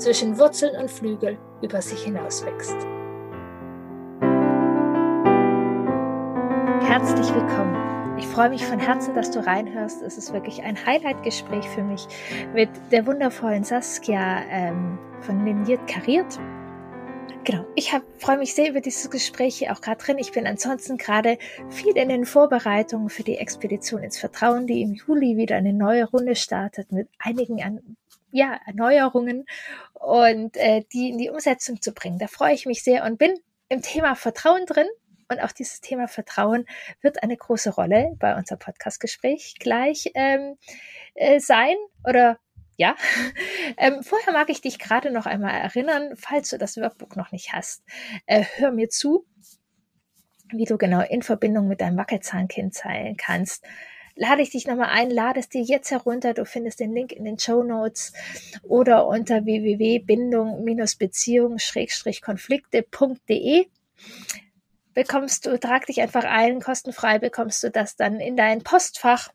zwischen Wurzeln und Flügel über sich hinauswächst. Herzlich willkommen. Ich freue mich von Herzen, dass du reinhörst. Es ist wirklich ein Highlight-Gespräch für mich mit der wundervollen Saskia ähm, von Liniert Kariert. Genau, ich freue mich sehr über dieses Gespräch hier auch gerade drin. Ich bin ansonsten gerade viel in den Vorbereitungen für die Expedition ins Vertrauen, die im Juli wieder eine neue Runde startet mit einigen an, ja, Erneuerungen und äh, die in die Umsetzung zu bringen. Da freue ich mich sehr und bin im Thema Vertrauen drin. Und auch dieses Thema Vertrauen wird eine große Rolle bei unserem Podcastgespräch gleich ähm, äh, sein oder ja. Ähm, vorher mag ich dich gerade noch einmal erinnern, falls du das Workbook noch nicht hast, äh, hör mir zu, wie du genau in Verbindung mit deinem Wackelzahnkind sein kannst. Lade ich dich nochmal ein, lade es dir jetzt herunter. Du findest den Link in den Show Notes oder unter www.bindung-beziehung-konflikte.de bekommst du, trag dich einfach ein, kostenfrei bekommst du das dann in dein Postfach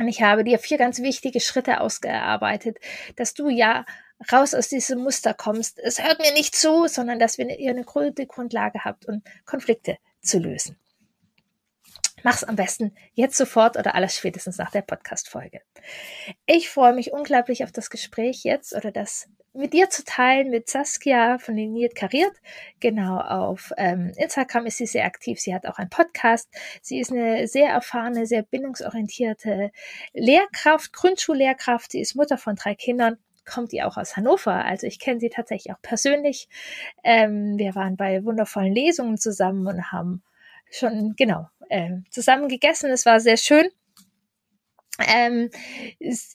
und ich habe dir vier ganz wichtige Schritte ausgearbeitet, dass du ja raus aus diesem Muster kommst. Es hört mir nicht zu, sondern dass wir ihr eine gute Grundlage habt, um Konflikte zu lösen. Mach's am besten jetzt sofort oder alles spätestens nach der Podcast-Folge. Ich freue mich unglaublich auf das Gespräch jetzt oder das mit dir zu teilen, mit Saskia von Liniert Kariert. Genau, auf ähm, Instagram ist sie sehr aktiv. Sie hat auch einen Podcast. Sie ist eine sehr erfahrene, sehr bindungsorientierte Lehrkraft, Grundschullehrkraft. Sie ist Mutter von drei Kindern kommt die auch aus Hannover. Also ich kenne sie tatsächlich auch persönlich. Ähm, wir waren bei wundervollen Lesungen zusammen und haben schon, genau, ähm, zusammen gegessen. Es war sehr schön. Ähm,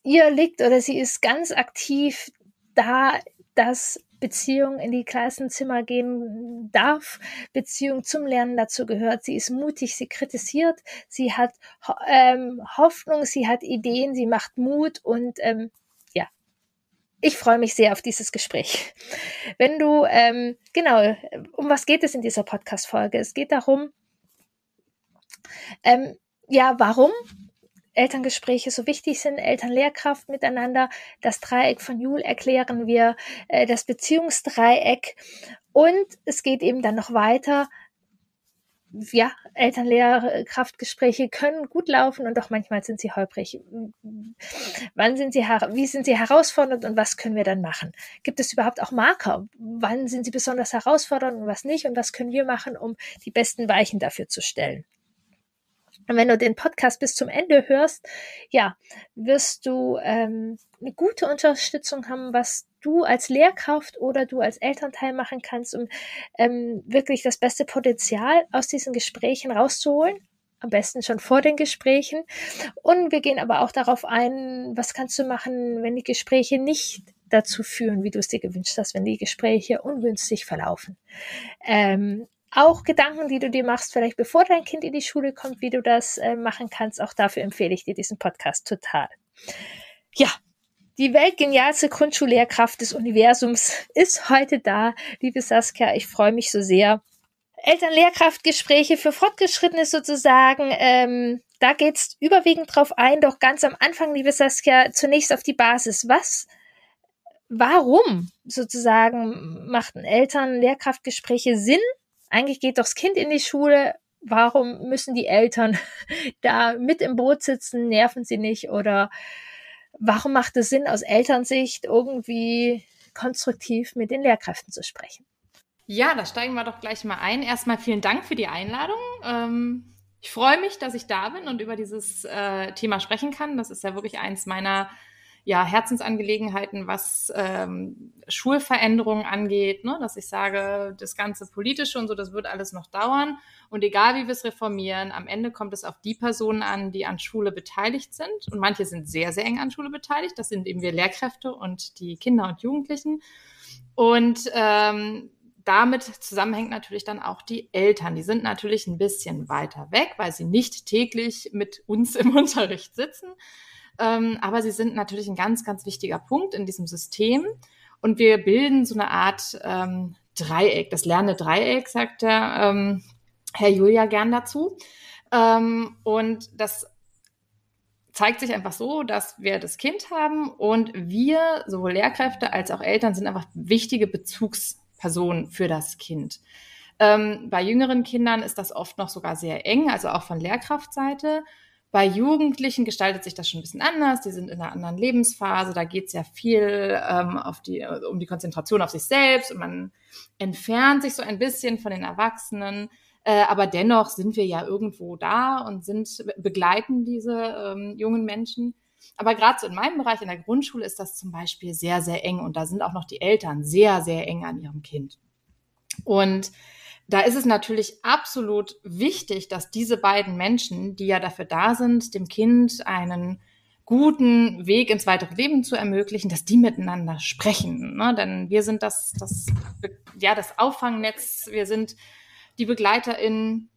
ihr liegt oder sie ist ganz aktiv da, dass Beziehung in die Klassenzimmer gehen darf, Beziehung zum Lernen dazu gehört. Sie ist mutig, sie kritisiert, sie hat ähm, Hoffnung, sie hat Ideen, sie macht Mut und ähm, ja, ich freue mich sehr auf dieses Gespräch. Wenn du, ähm, genau, um was geht es in dieser Podcast-Folge? Es geht darum, ähm, ja, warum Elterngespräche so wichtig sind, Eltern-Lehrkraft miteinander. Das Dreieck von Jule erklären wir, äh, das Beziehungsdreieck. Und es geht eben dann noch weiter. Ja, Eltern-Lehrkraftgespräche können gut laufen und doch manchmal sind sie holprig. Wann sind sie, wie sind sie herausfordernd und was können wir dann machen? Gibt es überhaupt auch Marker? Wann sind sie besonders herausfordernd und was nicht? Und was können wir machen, um die besten Weichen dafür zu stellen? Und wenn du den Podcast bis zum Ende hörst, ja, wirst du ähm, eine gute Unterstützung haben, was du als Lehrkraft oder du als Elternteil machen kannst, um ähm, wirklich das beste Potenzial aus diesen Gesprächen rauszuholen. Am besten schon vor den Gesprächen. Und wir gehen aber auch darauf ein, was kannst du machen, wenn die Gespräche nicht dazu führen, wie du es dir gewünscht hast, wenn die Gespräche ungünstig verlaufen. Ähm, auch Gedanken, die du dir machst, vielleicht bevor dein Kind in die Schule kommt, wie du das äh, machen kannst. Auch dafür empfehle ich dir diesen Podcast total. Ja, die weltgenialste Grundschullehrkraft des Universums ist heute da. Liebe Saskia, ich freue mich so sehr. Eltern-Lehrkraft-Gespräche für Fortgeschrittene sozusagen. Ähm, da geht's überwiegend drauf ein, doch ganz am Anfang, liebe Saskia, zunächst auf die Basis. Was, warum sozusagen machten Eltern-Lehrkraftgespräche Sinn eigentlich geht doch das Kind in die Schule, warum müssen die Eltern da mit im Boot sitzen, nerven sie nicht oder warum macht es Sinn aus Elternsicht irgendwie konstruktiv mit den Lehrkräften zu sprechen? Ja, da steigen wir doch gleich mal ein. Erstmal vielen Dank für die Einladung. Ähm, ich freue mich, dass ich da bin und über dieses äh, Thema sprechen kann. Das ist ja wirklich eins meiner ja, Herzensangelegenheiten, was ähm, Schulveränderungen angeht, ne? dass ich sage, das ganze Politische und so, das wird alles noch dauern. Und egal wie wir es reformieren, am Ende kommt es auf die Personen an, die an Schule beteiligt sind. Und manche sind sehr, sehr eng an Schule beteiligt. Das sind eben wir Lehrkräfte und die Kinder und Jugendlichen. Und ähm, damit zusammenhängt natürlich dann auch die Eltern. Die sind natürlich ein bisschen weiter weg, weil sie nicht täglich mit uns im Unterricht sitzen. Ähm, aber sie sind natürlich ein ganz, ganz wichtiger Punkt in diesem System. Und wir bilden so eine Art ähm, Dreieck, das lernende Dreieck, sagt der ähm, Herr Julia gern dazu. Ähm, und das zeigt sich einfach so, dass wir das Kind haben und wir, sowohl Lehrkräfte als auch Eltern, sind einfach wichtige Bezugspersonen für das Kind. Ähm, bei jüngeren Kindern ist das oft noch sogar sehr eng, also auch von Lehrkraftseite. Bei Jugendlichen gestaltet sich das schon ein bisschen anders. Die sind in einer anderen Lebensphase. Da geht es ja viel ähm, auf die, um die Konzentration auf sich selbst und man entfernt sich so ein bisschen von den Erwachsenen. Äh, aber dennoch sind wir ja irgendwo da und sind, begleiten diese ähm, jungen Menschen. Aber gerade so in meinem Bereich in der Grundschule ist das zum Beispiel sehr, sehr eng und da sind auch noch die Eltern sehr, sehr eng an ihrem Kind. Und da ist es natürlich absolut wichtig, dass diese beiden Menschen, die ja dafür da sind, dem Kind einen guten Weg ins weitere Leben zu ermöglichen, dass die miteinander sprechen. Ne? Denn wir sind das, das, ja, das Auffangnetz, wir sind die BegleiterInnen,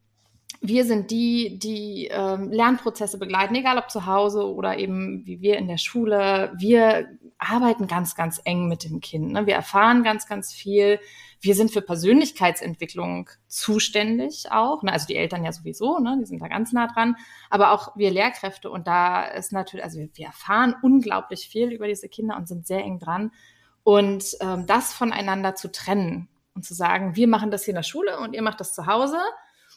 wir sind die, die ähm, Lernprozesse begleiten, egal ob zu Hause oder eben wie wir in der Schule. Wir arbeiten ganz, ganz eng mit dem Kind. Ne? Wir erfahren ganz, ganz viel. Wir sind für Persönlichkeitsentwicklung zuständig auch. Ne? Also die Eltern ja sowieso, ne? die sind da ganz nah dran. Aber auch wir Lehrkräfte. Und da ist natürlich, also wir, wir erfahren unglaublich viel über diese Kinder und sind sehr eng dran. Und ähm, das voneinander zu trennen, und zu sagen, wir machen das hier in der Schule und ihr macht das zu Hause.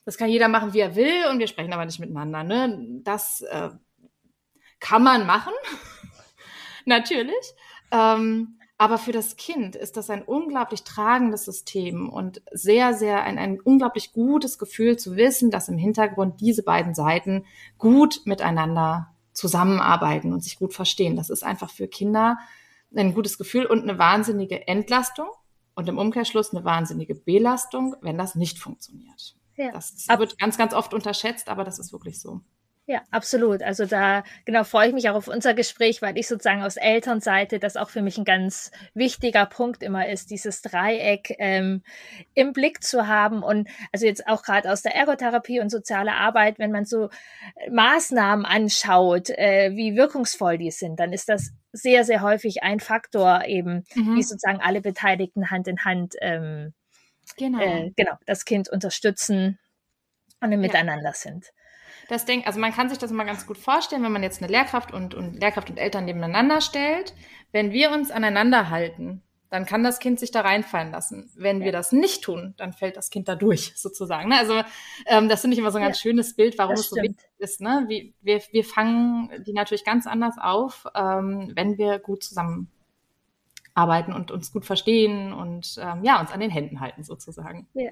Das kann jeder machen, wie er will und wir sprechen aber nicht miteinander. Ne? Das äh, kann man machen, natürlich. Ähm, aber für das Kind ist das ein unglaublich tragendes System und sehr, sehr ein, ein unglaublich gutes Gefühl zu wissen, dass im Hintergrund diese beiden Seiten gut miteinander zusammenarbeiten und sich gut verstehen. Das ist einfach für Kinder ein gutes Gefühl und eine wahnsinnige Entlastung und im Umkehrschluss eine wahnsinnige Belastung, wenn das nicht funktioniert. Ja. Das wird ganz, ganz oft unterschätzt, aber das ist wirklich so. Ja, absolut. Also da genau freue ich mich auch auf unser Gespräch, weil ich sozusagen aus Elternseite das auch für mich ein ganz wichtiger Punkt immer ist, dieses Dreieck ähm, im Blick zu haben und also jetzt auch gerade aus der Ergotherapie und soziale Arbeit, wenn man so Maßnahmen anschaut, äh, wie wirkungsvoll die sind, dann ist das sehr, sehr häufig ein Faktor eben, mhm. wie sozusagen alle Beteiligten Hand in Hand ähm, genau. Äh, genau das Kind unterstützen und im ja. Miteinander sind. Das Ding, also man kann sich das mal ganz gut vorstellen, wenn man jetzt eine Lehrkraft und, und Lehrkraft und Eltern nebeneinander stellt. Wenn wir uns aneinander halten, dann kann das Kind sich da reinfallen lassen. Wenn ja. wir das nicht tun, dann fällt das Kind da durch, sozusagen. Ne? Also ähm, das finde ich immer so ein ganz ja, schönes Bild, warum es so wichtig ist. Ne? Wie, wir, wir fangen die natürlich ganz anders auf, ähm, wenn wir gut zusammen arbeiten und uns gut verstehen und ähm, ja, uns an den Händen halten sozusagen. Ja,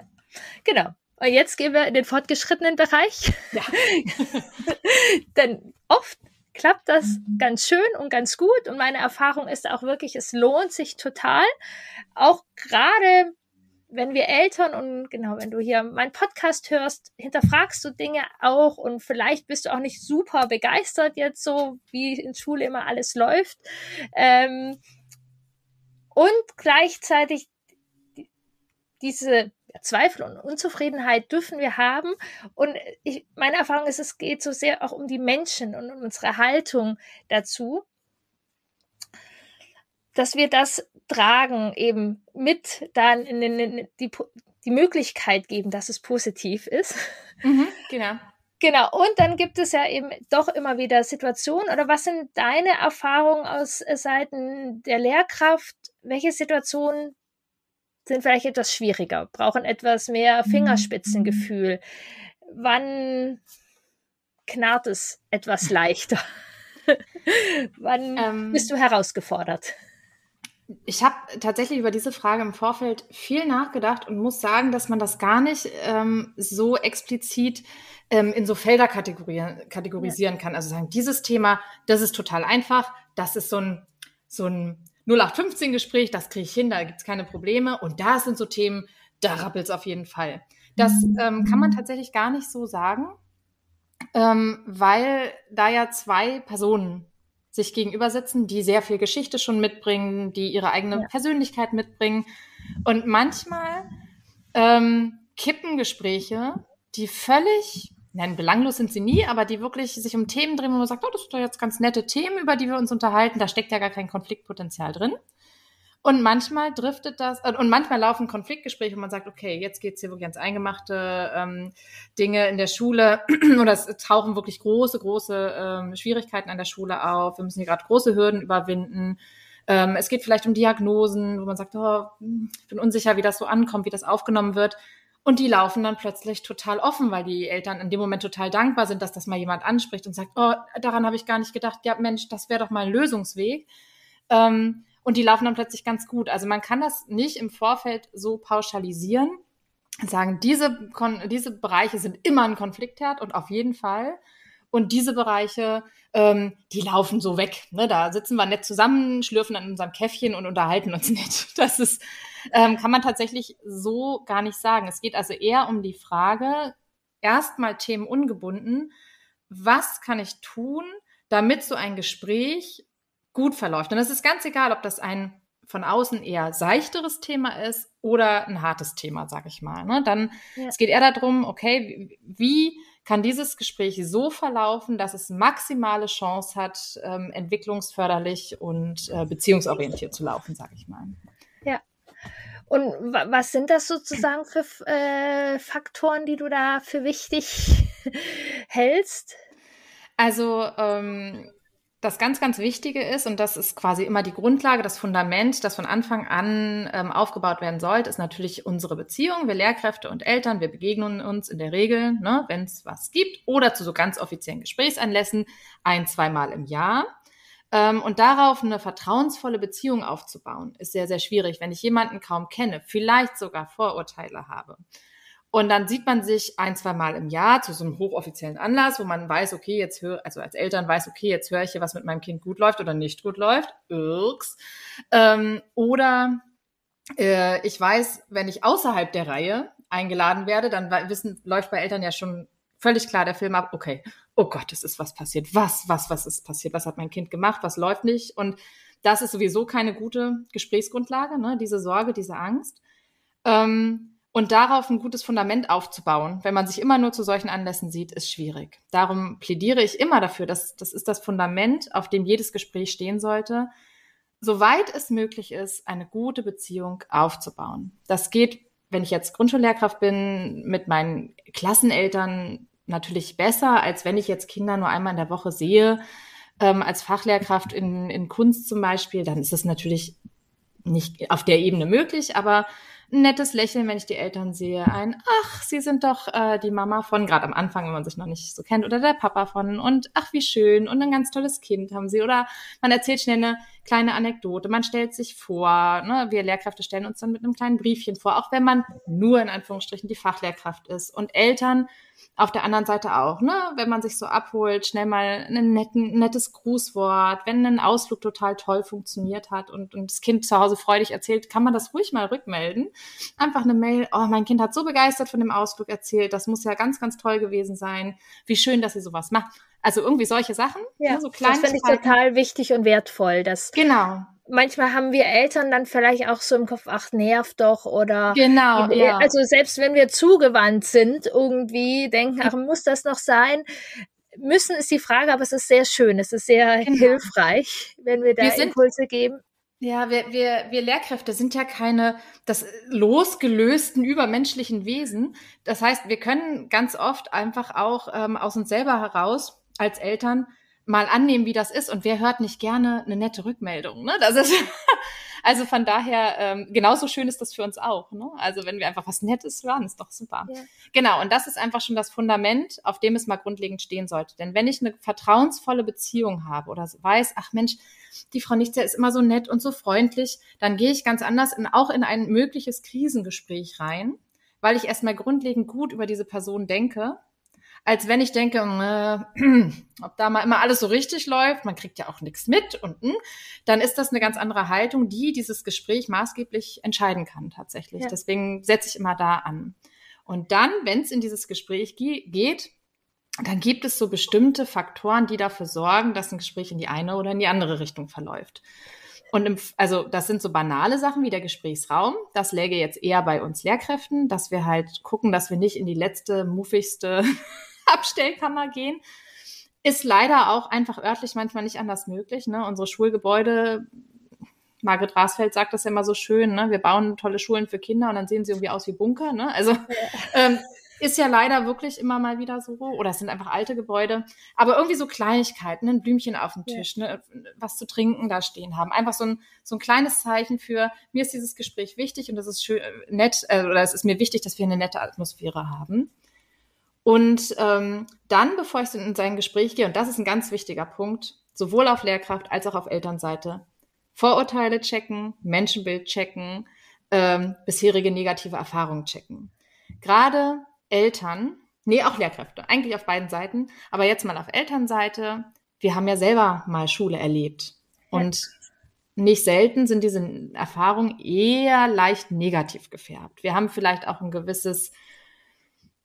genau. Und jetzt gehen wir in den fortgeschrittenen Bereich. Ja. Denn oft klappt das ganz schön und ganz gut. Und meine Erfahrung ist auch wirklich, es lohnt sich total. Auch gerade wenn wir Eltern und genau, wenn du hier meinen Podcast hörst, hinterfragst du Dinge auch und vielleicht bist du auch nicht super begeistert jetzt so, wie in Schule immer alles läuft. Ähm, und gleichzeitig diese Zweifel und Unzufriedenheit dürfen wir haben. Und ich, meine Erfahrung ist, es geht so sehr auch um die Menschen und um unsere Haltung dazu, dass wir das tragen, eben mit dann in, den, in die, die Möglichkeit geben, dass es positiv ist. Mhm, genau. Genau, und dann gibt es ja eben doch immer wieder Situationen, oder was sind deine Erfahrungen aus äh, Seiten der Lehrkraft? Welche Situationen sind vielleicht etwas schwieriger, brauchen etwas mehr Fingerspitzengefühl. Wann knarrt es etwas leichter? Wann ähm, bist du herausgefordert? Ich habe tatsächlich über diese Frage im Vorfeld viel nachgedacht und muss sagen, dass man das gar nicht ähm, so explizit ähm, in so Felder kategorisieren, kategorisieren ja. kann. Also sagen, dieses Thema, das ist total einfach, das ist so ein, so ein 0815-Gespräch, das kriege ich hin, da gibt es keine Probleme. Und da sind so Themen, da rappelt es auf jeden Fall. Das ähm, kann man tatsächlich gar nicht so sagen, ähm, weil da ja zwei Personen sich gegenüber sitzen, die sehr viel Geschichte schon mitbringen, die ihre eigene ja. Persönlichkeit mitbringen. Und manchmal ähm, kippen Gespräche, die völlig, nein, belanglos sind sie nie, aber die wirklich sich um Themen drehen, wo man sagt, oh, das sind doch jetzt ganz nette Themen, über die wir uns unterhalten, da steckt ja gar kein Konfliktpotenzial drin. Und manchmal driftet das, äh, und manchmal laufen Konfliktgespräche, wo man sagt, okay, jetzt geht's hier wirklich ans Eingemachte, ähm, Dinge in der Schule, oder es tauchen wirklich große, große ähm, Schwierigkeiten an der Schule auf. Wir müssen hier gerade große Hürden überwinden. Ähm, es geht vielleicht um Diagnosen, wo man sagt, oh, ich bin unsicher, wie das so ankommt, wie das aufgenommen wird. Und die laufen dann plötzlich total offen, weil die Eltern in dem Moment total dankbar sind, dass das mal jemand anspricht und sagt, oh, daran habe ich gar nicht gedacht. Ja, Mensch, das wäre doch mal ein Lösungsweg. Ähm, und die laufen dann plötzlich ganz gut. Also man kann das nicht im Vorfeld so pauschalisieren, sagen, diese, diese Bereiche sind immer ein Konfliktherd und auf jeden Fall. Und diese Bereiche, ähm, die laufen so weg. Ne? Da sitzen wir nett zusammen, schlürfen an unserem Käffchen und unterhalten uns nett. Das ist, ähm, kann man tatsächlich so gar nicht sagen. Es geht also eher um die Frage, erstmal themenungebunden, was kann ich tun, damit so ein Gespräch gut verläuft. Und es ist ganz egal, ob das ein von außen eher seichteres Thema ist oder ein hartes Thema, sag ich mal. Ne? Dann, ja. es geht eher darum, okay, wie kann dieses Gespräch so verlaufen, dass es maximale Chance hat, ähm, entwicklungsförderlich und äh, beziehungsorientiert zu laufen, sag ich mal. Ja. Und was sind das sozusagen für äh, Faktoren, die du da für wichtig hältst? Also ähm, das ganz, ganz Wichtige ist, und das ist quasi immer die Grundlage, das Fundament, das von Anfang an ähm, aufgebaut werden sollte, ist natürlich unsere Beziehung. Wir Lehrkräfte und Eltern, wir begegnen uns in der Regel, ne, wenn es was gibt, oder zu so ganz offiziellen Gesprächsanlässen ein, zweimal im Jahr. Ähm, und darauf eine vertrauensvolle Beziehung aufzubauen, ist sehr, sehr schwierig, wenn ich jemanden kaum kenne, vielleicht sogar Vorurteile habe. Und dann sieht man sich ein, zwei Mal im Jahr zu so einem hochoffiziellen Anlass, wo man weiß, okay, jetzt höre, also als Eltern weiß, okay, jetzt höre ich hier, was mit meinem Kind gut läuft oder nicht gut läuft. Irks. Ähm, oder äh, ich weiß, wenn ich außerhalb der Reihe eingeladen werde, dann wissen, läuft bei Eltern ja schon völlig klar der Film ab, okay, oh Gott, es ist was passiert. Was, was, was ist passiert? Was hat mein Kind gemacht? Was läuft nicht? Und das ist sowieso keine gute Gesprächsgrundlage, ne? diese Sorge, diese Angst. Ähm, und darauf ein gutes Fundament aufzubauen, wenn man sich immer nur zu solchen Anlässen sieht, ist schwierig. Darum plädiere ich immer dafür, dass das ist das Fundament, auf dem jedes Gespräch stehen sollte, soweit es möglich ist, eine gute Beziehung aufzubauen. Das geht, wenn ich jetzt Grundschullehrkraft bin, mit meinen Klasseneltern natürlich besser, als wenn ich jetzt Kinder nur einmal in der Woche sehe. Ähm, als Fachlehrkraft in, in Kunst zum Beispiel, dann ist es natürlich nicht auf der Ebene möglich, aber ein nettes Lächeln, wenn ich die Eltern sehe, ein Ach, sie sind doch äh, die Mama von, gerade am Anfang, wenn man sich noch nicht so kennt, oder der Papa von und ach, wie schön und ein ganz tolles Kind haben sie. Oder man erzählt schnell eine kleine Anekdote, man stellt sich vor, ne? wir Lehrkräfte stellen uns dann mit einem kleinen Briefchen vor, auch wenn man nur in Anführungsstrichen die Fachlehrkraft ist. Und Eltern auf der anderen Seite auch, ne? Wenn man sich so abholt, schnell mal ein netten, nettes Grußwort, wenn ein Ausflug total toll funktioniert hat und, und das Kind zu Hause freudig erzählt, kann man das ruhig mal rückmelden. Einfach eine Mail, oh, mein Kind hat so begeistert von dem Ausflug erzählt, das muss ja ganz, ganz toll gewesen sein. Wie schön, dass sie sowas macht. Also irgendwie solche Sachen. Ja, ne, so das finde ich total wichtig und wertvoll. Dass genau manchmal haben wir Eltern dann vielleicht auch so im Kopf, ach, nervt doch oder. Genau. Ja. Also selbst wenn wir zugewandt sind, irgendwie denken, ach, muss das noch sein? Müssen ist die Frage, aber es ist sehr schön, es ist sehr genau. hilfreich, wenn wir da wir Impulse geben. Ja, wir, wir, wir Lehrkräfte sind ja keine das losgelösten übermenschlichen Wesen. Das heißt, wir können ganz oft einfach auch ähm, aus uns selber heraus als Eltern mal annehmen, wie das ist. Und wer hört nicht gerne eine nette Rückmeldung? Ne? Das ist also von daher ähm, genauso schön ist das für uns auch. Ne? Also wenn wir einfach was Nettes hören, ist doch super. Ja. Genau. Und das ist einfach schon das Fundament, auf dem es mal grundlegend stehen sollte. Denn wenn ich eine vertrauensvolle Beziehung habe oder weiß, ach Mensch, die Frau Nichtser ist immer so nett und so freundlich, dann gehe ich ganz anders in, auch in ein mögliches Krisengespräch rein, weil ich erstmal grundlegend gut über diese Person denke als wenn ich denke, äh, ob da mal immer alles so richtig läuft, man kriegt ja auch nichts mit und mh, hm, dann ist das eine ganz andere Haltung, die dieses Gespräch maßgeblich entscheiden kann tatsächlich. Ja. Deswegen setze ich immer da an. Und dann, wenn es in dieses Gespräch ge geht, dann gibt es so bestimmte Faktoren, die dafür sorgen, dass ein Gespräch in die eine oder in die andere Richtung verläuft. Und im, also das sind so banale Sachen wie der Gesprächsraum. Das läge jetzt eher bei uns Lehrkräften, dass wir halt gucken, dass wir nicht in die letzte, muffigste Abstellkammer gehen. Ist leider auch einfach örtlich manchmal nicht anders möglich. Ne? Unsere Schulgebäude, Margret Rasfeld sagt das ja immer so schön, ne? wir bauen tolle Schulen für Kinder und dann sehen sie irgendwie aus wie Bunker. Ne? Also ähm, ist ja leider wirklich immer mal wieder so. Oder es sind einfach alte Gebäude. Aber irgendwie so Kleinigkeiten, ein Blümchen auf dem Tisch, ja. ne, was zu trinken da stehen haben. Einfach so ein, so ein kleines Zeichen für, mir ist dieses Gespräch wichtig und das ist schön, nett, äh, oder es ist mir wichtig, dass wir eine nette Atmosphäre haben. Und ähm, dann, bevor ich in sein Gespräch gehe, und das ist ein ganz wichtiger Punkt, sowohl auf Lehrkraft als auch auf Elternseite, Vorurteile checken, Menschenbild checken, ähm, bisherige negative Erfahrungen checken. Gerade Eltern, nee, auch Lehrkräfte, eigentlich auf beiden Seiten, aber jetzt mal auf Elternseite. Wir haben ja selber mal Schule erlebt und nicht selten sind diese Erfahrungen eher leicht negativ gefärbt. Wir haben vielleicht auch ein gewisses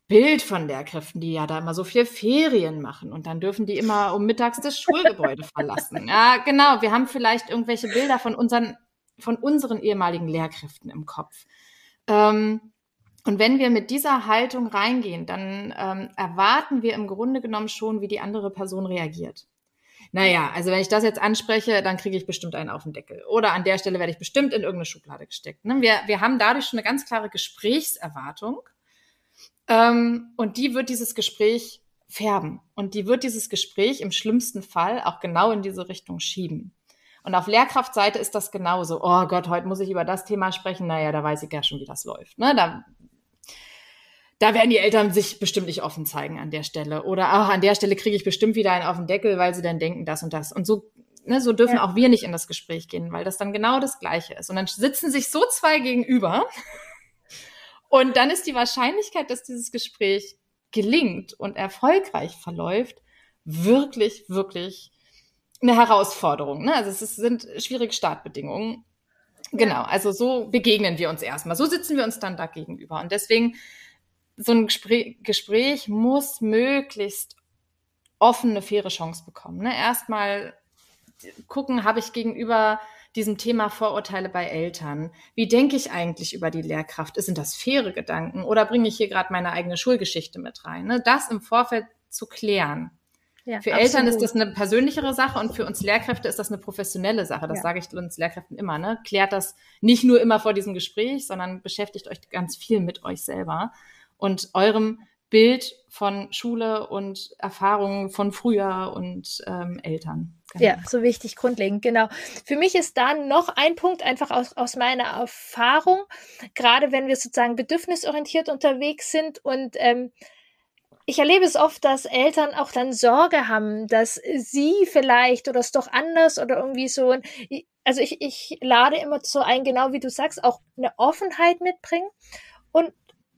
Bild von Lehrkräften, die ja da immer so viel Ferien machen und dann dürfen die immer um mittags das Schulgebäude verlassen. Ja, genau. Wir haben vielleicht irgendwelche Bilder von unseren, von unseren ehemaligen Lehrkräften im Kopf. Ähm, und wenn wir mit dieser Haltung reingehen, dann ähm, erwarten wir im Grunde genommen schon, wie die andere Person reagiert. Naja, also wenn ich das jetzt anspreche, dann kriege ich bestimmt einen auf den Deckel. Oder an der Stelle werde ich bestimmt in irgendeine Schublade gesteckt. Ne? Wir, wir haben dadurch schon eine ganz klare Gesprächserwartung. Ähm, und die wird dieses Gespräch färben. Und die wird dieses Gespräch im schlimmsten Fall auch genau in diese Richtung schieben. Und auf Lehrkraftseite ist das genauso. Oh Gott, heute muss ich über das Thema sprechen. Naja, da weiß ich ja schon, wie das läuft. Ne? Da da werden die Eltern sich bestimmt nicht offen zeigen an der Stelle. Oder auch an der Stelle kriege ich bestimmt wieder einen auf den Deckel, weil sie dann denken das und das. Und so, ne, so dürfen ja. auch wir nicht in das Gespräch gehen, weil das dann genau das Gleiche ist. Und dann sitzen sich so zwei gegenüber. Und dann ist die Wahrscheinlichkeit, dass dieses Gespräch gelingt und erfolgreich verläuft, wirklich, wirklich eine Herausforderung. Ne? Also es sind schwierige Startbedingungen. Genau, also so begegnen wir uns erstmal. So sitzen wir uns dann da gegenüber. Und deswegen so ein Gespräch, Gespräch muss möglichst offen eine faire Chance bekommen. Ne? Erstmal gucken, habe ich gegenüber diesem Thema Vorurteile bei Eltern. Wie denke ich eigentlich über die Lehrkraft? Sind das faire Gedanken oder bringe ich hier gerade meine eigene Schulgeschichte mit rein? Ne? Das im Vorfeld zu klären. Ja, für absolut. Eltern ist das eine persönlichere Sache und für uns Lehrkräfte ist das eine professionelle Sache. Das ja. sage ich uns Lehrkräften immer. Ne? Klärt das nicht nur immer vor diesem Gespräch, sondern beschäftigt euch ganz viel mit euch selber und eurem Bild von Schule und Erfahrungen von früher und ähm, Eltern. Genau. Ja, so wichtig, grundlegend, genau. Für mich ist da noch ein Punkt einfach aus, aus meiner Erfahrung, gerade wenn wir sozusagen bedürfnisorientiert unterwegs sind und ähm, ich erlebe es oft, dass Eltern auch dann Sorge haben, dass sie vielleicht oder es doch anders oder irgendwie so. Also ich, ich lade immer so ein, genau wie du sagst, auch eine Offenheit mitbringen und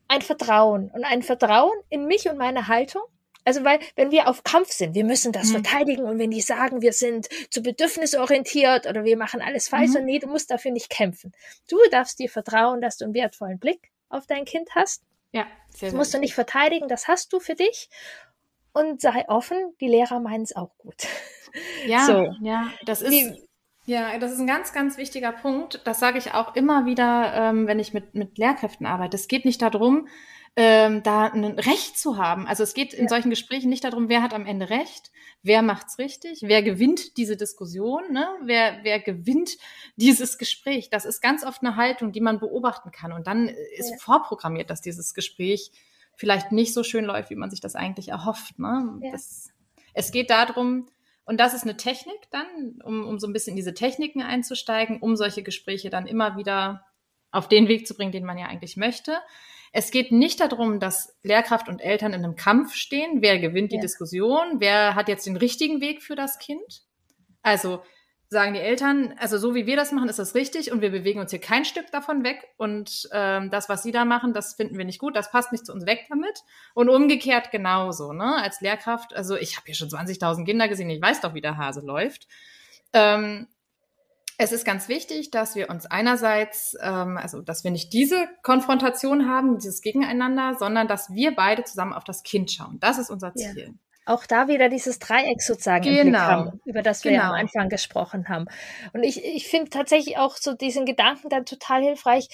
ein Vertrauen und ein Vertrauen in mich und meine Haltung. Also, weil, wenn wir auf Kampf sind, wir müssen das mhm. verteidigen und wenn die sagen, wir sind zu bedürfnisorientiert oder wir machen alles falsch, mhm. und nee, du musst dafür nicht kämpfen. Du darfst dir vertrauen, dass du einen wertvollen Blick auf dein Kind hast. Ja, sehr Das musst du nicht verteidigen, das hast du für dich. Und sei offen, die Lehrer meinen es auch gut. Ja, so. ja, das ist. Die, ja, das ist ein ganz, ganz wichtiger Punkt. Das sage ich auch immer wieder, ähm, wenn ich mit, mit Lehrkräften arbeite. Es geht nicht darum, ähm, da ein Recht zu haben. Also es geht in ja. solchen Gesprächen nicht darum, wer hat am Ende Recht, wer macht's richtig, wer gewinnt diese Diskussion, ne? wer, wer gewinnt dieses Gespräch. Das ist ganz oft eine Haltung, die man beobachten kann. Und dann ist ja. vorprogrammiert, dass dieses Gespräch vielleicht nicht so schön läuft, wie man sich das eigentlich erhofft. Ne? Ja. Das, es geht darum, und das ist eine Technik dann, um, um so ein bisschen in diese Techniken einzusteigen, um solche Gespräche dann immer wieder auf den Weg zu bringen, den man ja eigentlich möchte. Es geht nicht darum, dass Lehrkraft und Eltern in einem Kampf stehen. Wer gewinnt die ja. Diskussion? Wer hat jetzt den richtigen Weg für das Kind? Also sagen die Eltern, also so wie wir das machen, ist das richtig und wir bewegen uns hier kein Stück davon weg und ähm, das, was sie da machen, das finden wir nicht gut, das passt nicht zu uns weg damit und umgekehrt genauso, ne? Als Lehrkraft, also ich habe hier schon 20.000 Kinder gesehen, ich weiß doch, wie der Hase läuft. Ähm, Es ist ganz wichtig, dass wir uns einerseits, ähm, also dass wir nicht diese Konfrontation haben, dieses Gegeneinander, sondern dass wir beide zusammen auf das Kind schauen. Das ist unser Ziel. Ja auch da wieder dieses Dreieck sozusagen genau. im Blick genau. haben, über das wir genau. am Anfang gesprochen haben. Und ich, ich finde tatsächlich auch so diesen Gedanken dann total hilfreich.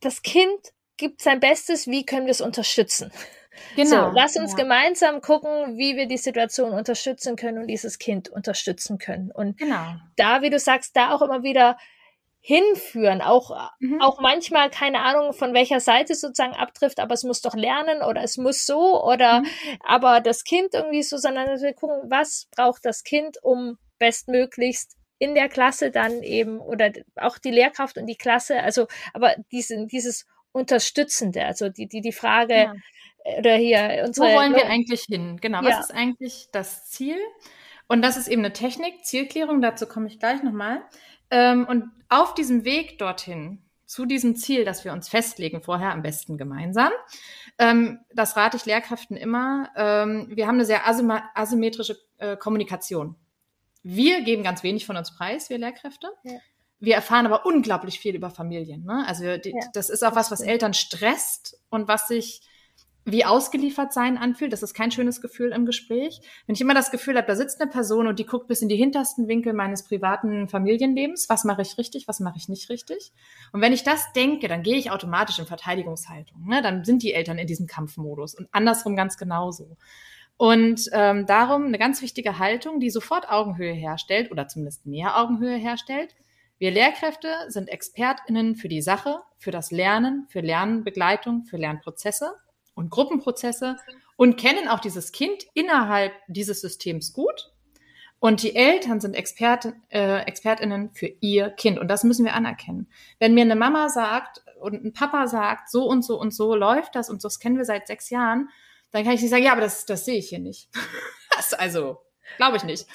Das Kind gibt sein Bestes, wie können wir es unterstützen? Genau. So, lass uns ja. gemeinsam gucken, wie wir die Situation unterstützen können und dieses Kind unterstützen können. Und genau. da, wie du sagst, da auch immer wieder hinführen, auch, mhm. auch manchmal keine Ahnung von welcher Seite sozusagen abtrifft, aber es muss doch lernen oder es muss so oder mhm. aber das Kind irgendwie so, sondern wir gucken, was braucht das Kind, um bestmöglichst in der Klasse dann eben oder auch die Lehrkraft und die Klasse, also aber diese, dieses Unterstützende, also die, die, die Frage, ja. oder hier unsere. Wo wollen wir eigentlich hin? Genau, ja. was ist eigentlich das Ziel? Und das ist eben eine Technik, Zielklärung, dazu komme ich gleich nochmal. Ähm, und auf diesem Weg dorthin, zu diesem Ziel, das wir uns festlegen, vorher am besten gemeinsam, ähm, das rate ich Lehrkräften immer, ähm, wir haben eine sehr asymmetrische äh, Kommunikation. Wir geben ganz wenig von uns preis, wir Lehrkräfte. Ja. Wir erfahren aber unglaublich viel über Familien. Ne? Also die, ja, das ist auch was, was Eltern stresst und was sich wie ausgeliefert sein anfühlt. Das ist kein schönes Gefühl im Gespräch. Wenn ich immer das Gefühl habe, da sitzt eine Person und die guckt bis in die hintersten Winkel meines privaten Familienlebens, was mache ich richtig, was mache ich nicht richtig. Und wenn ich das denke, dann gehe ich automatisch in Verteidigungshaltung. Ne? Dann sind die Eltern in diesem Kampfmodus und andersrum ganz genauso. Und ähm, darum eine ganz wichtige Haltung, die sofort Augenhöhe herstellt oder zumindest mehr Augenhöhe herstellt. Wir Lehrkräfte sind ExpertInnen für die Sache, für das Lernen, für Lernbegleitung, für Lernprozesse und Gruppenprozesse und kennen auch dieses Kind innerhalb dieses Systems gut. Und die Eltern sind Expert, äh, ExpertInnen für ihr Kind. Und das müssen wir anerkennen. Wenn mir eine Mama sagt und ein Papa sagt, so und so und so läuft das und so, das kennen wir seit sechs Jahren, dann kann ich nicht sagen, ja, aber das, das sehe ich hier nicht. also, Glaube ich nicht.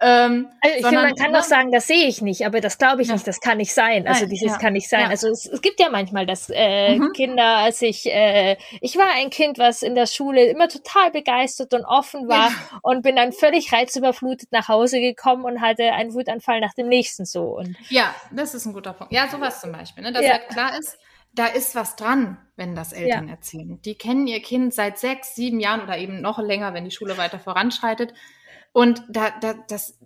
Ähm, also ich sondern, finde, man kann doch sagen, das sehe ich nicht, aber das glaube ich ja. nicht, das kann nicht sein. Also Nein, dieses ja, kann nicht sein. Ja. Also es, es, gibt ja manchmal, dass äh, mhm. Kinder, als ich, äh, ich war ein Kind, was in der Schule immer total begeistert und offen war und bin dann völlig reizüberflutet nach Hause gekommen und hatte einen Wutanfall nach dem nächsten so. Und ja, das ist ein guter Punkt. Ja, sowas zum Beispiel, ne? dass halt klar ist, da ist was dran, wenn das Eltern erzählen. Die kennen ihr Kind seit sechs, sieben Jahren oder eben noch länger, wenn die Schule weiter voranschreitet und da, da, das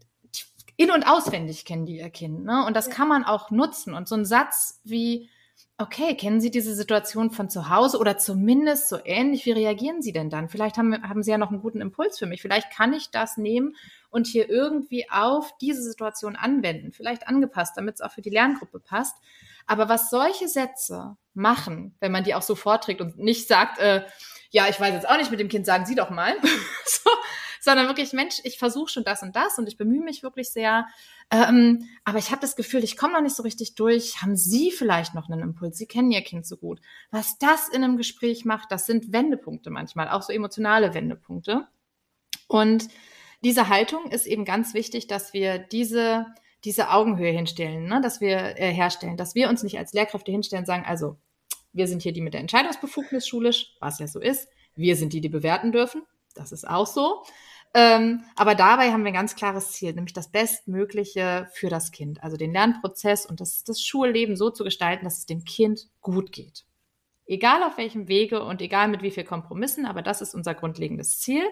in- und auswendig kennen die ihr Kind. Ne? Und das kann man auch nutzen. Und so ein Satz wie, okay, kennen Sie diese Situation von zu Hause oder zumindest so ähnlich, wie reagieren Sie denn dann? Vielleicht haben, haben Sie ja noch einen guten Impuls für mich. Vielleicht kann ich das nehmen und hier irgendwie auf diese Situation anwenden. Vielleicht angepasst, damit es auch für die Lerngruppe passt. Aber was solche Sätze machen, wenn man die auch so vorträgt und nicht sagt, äh, ja, ich weiß jetzt auch nicht mit dem Kind, sagen Sie doch mal. so, sondern wirklich, Mensch, ich versuche schon das und das und ich bemühe mich wirklich sehr. Ähm, aber ich habe das Gefühl, ich komme noch nicht so richtig durch. Haben Sie vielleicht noch einen Impuls? Sie kennen Ihr Kind so gut. Was das in einem Gespräch macht, das sind Wendepunkte manchmal, auch so emotionale Wendepunkte. Und diese Haltung ist eben ganz wichtig, dass wir diese diese Augenhöhe hinstellen, ne? dass wir äh, herstellen, dass wir uns nicht als Lehrkräfte hinstellen und sagen, also wir sind hier die mit der Entscheidungsbefugnis schulisch, was ja so ist. Wir sind die, die bewerten dürfen. Das ist auch so. Ähm, aber dabei haben wir ein ganz klares Ziel, nämlich das Bestmögliche für das Kind. Also den Lernprozess und das, das Schulleben so zu gestalten, dass es dem Kind gut geht. Egal auf welchem Wege und egal mit wie viel Kompromissen, aber das ist unser grundlegendes Ziel.